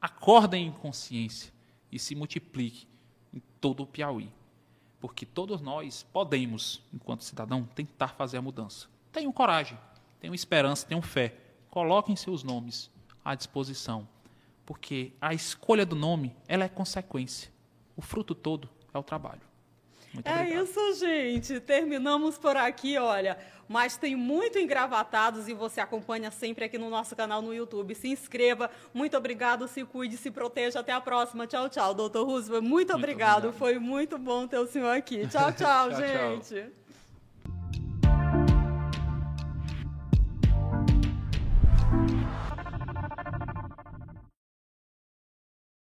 Speaker 2: acordem em consciência e se multipliquem em todo o Piauí. Porque todos nós podemos, enquanto cidadão, tentar fazer a mudança. Tenham coragem, tenham esperança, tenham fé. Coloquem seus nomes à disposição. Porque a escolha do nome ela é consequência. O fruto todo é o trabalho. Muito
Speaker 1: é
Speaker 2: obrigado.
Speaker 1: isso, gente. Terminamos por aqui, olha. Mas tem muito engravatados e você acompanha sempre aqui no nosso canal no YouTube. Se inscreva. Muito obrigado, se cuide, se proteja. Até a próxima. Tchau, tchau, doutor Roosevelt. Muito,
Speaker 2: Muito
Speaker 1: obrigado.
Speaker 2: obrigado.
Speaker 1: Foi muito bom ter o senhor aqui. Tchau, tchau,
Speaker 2: Tchau, tchau.
Speaker 1: gente.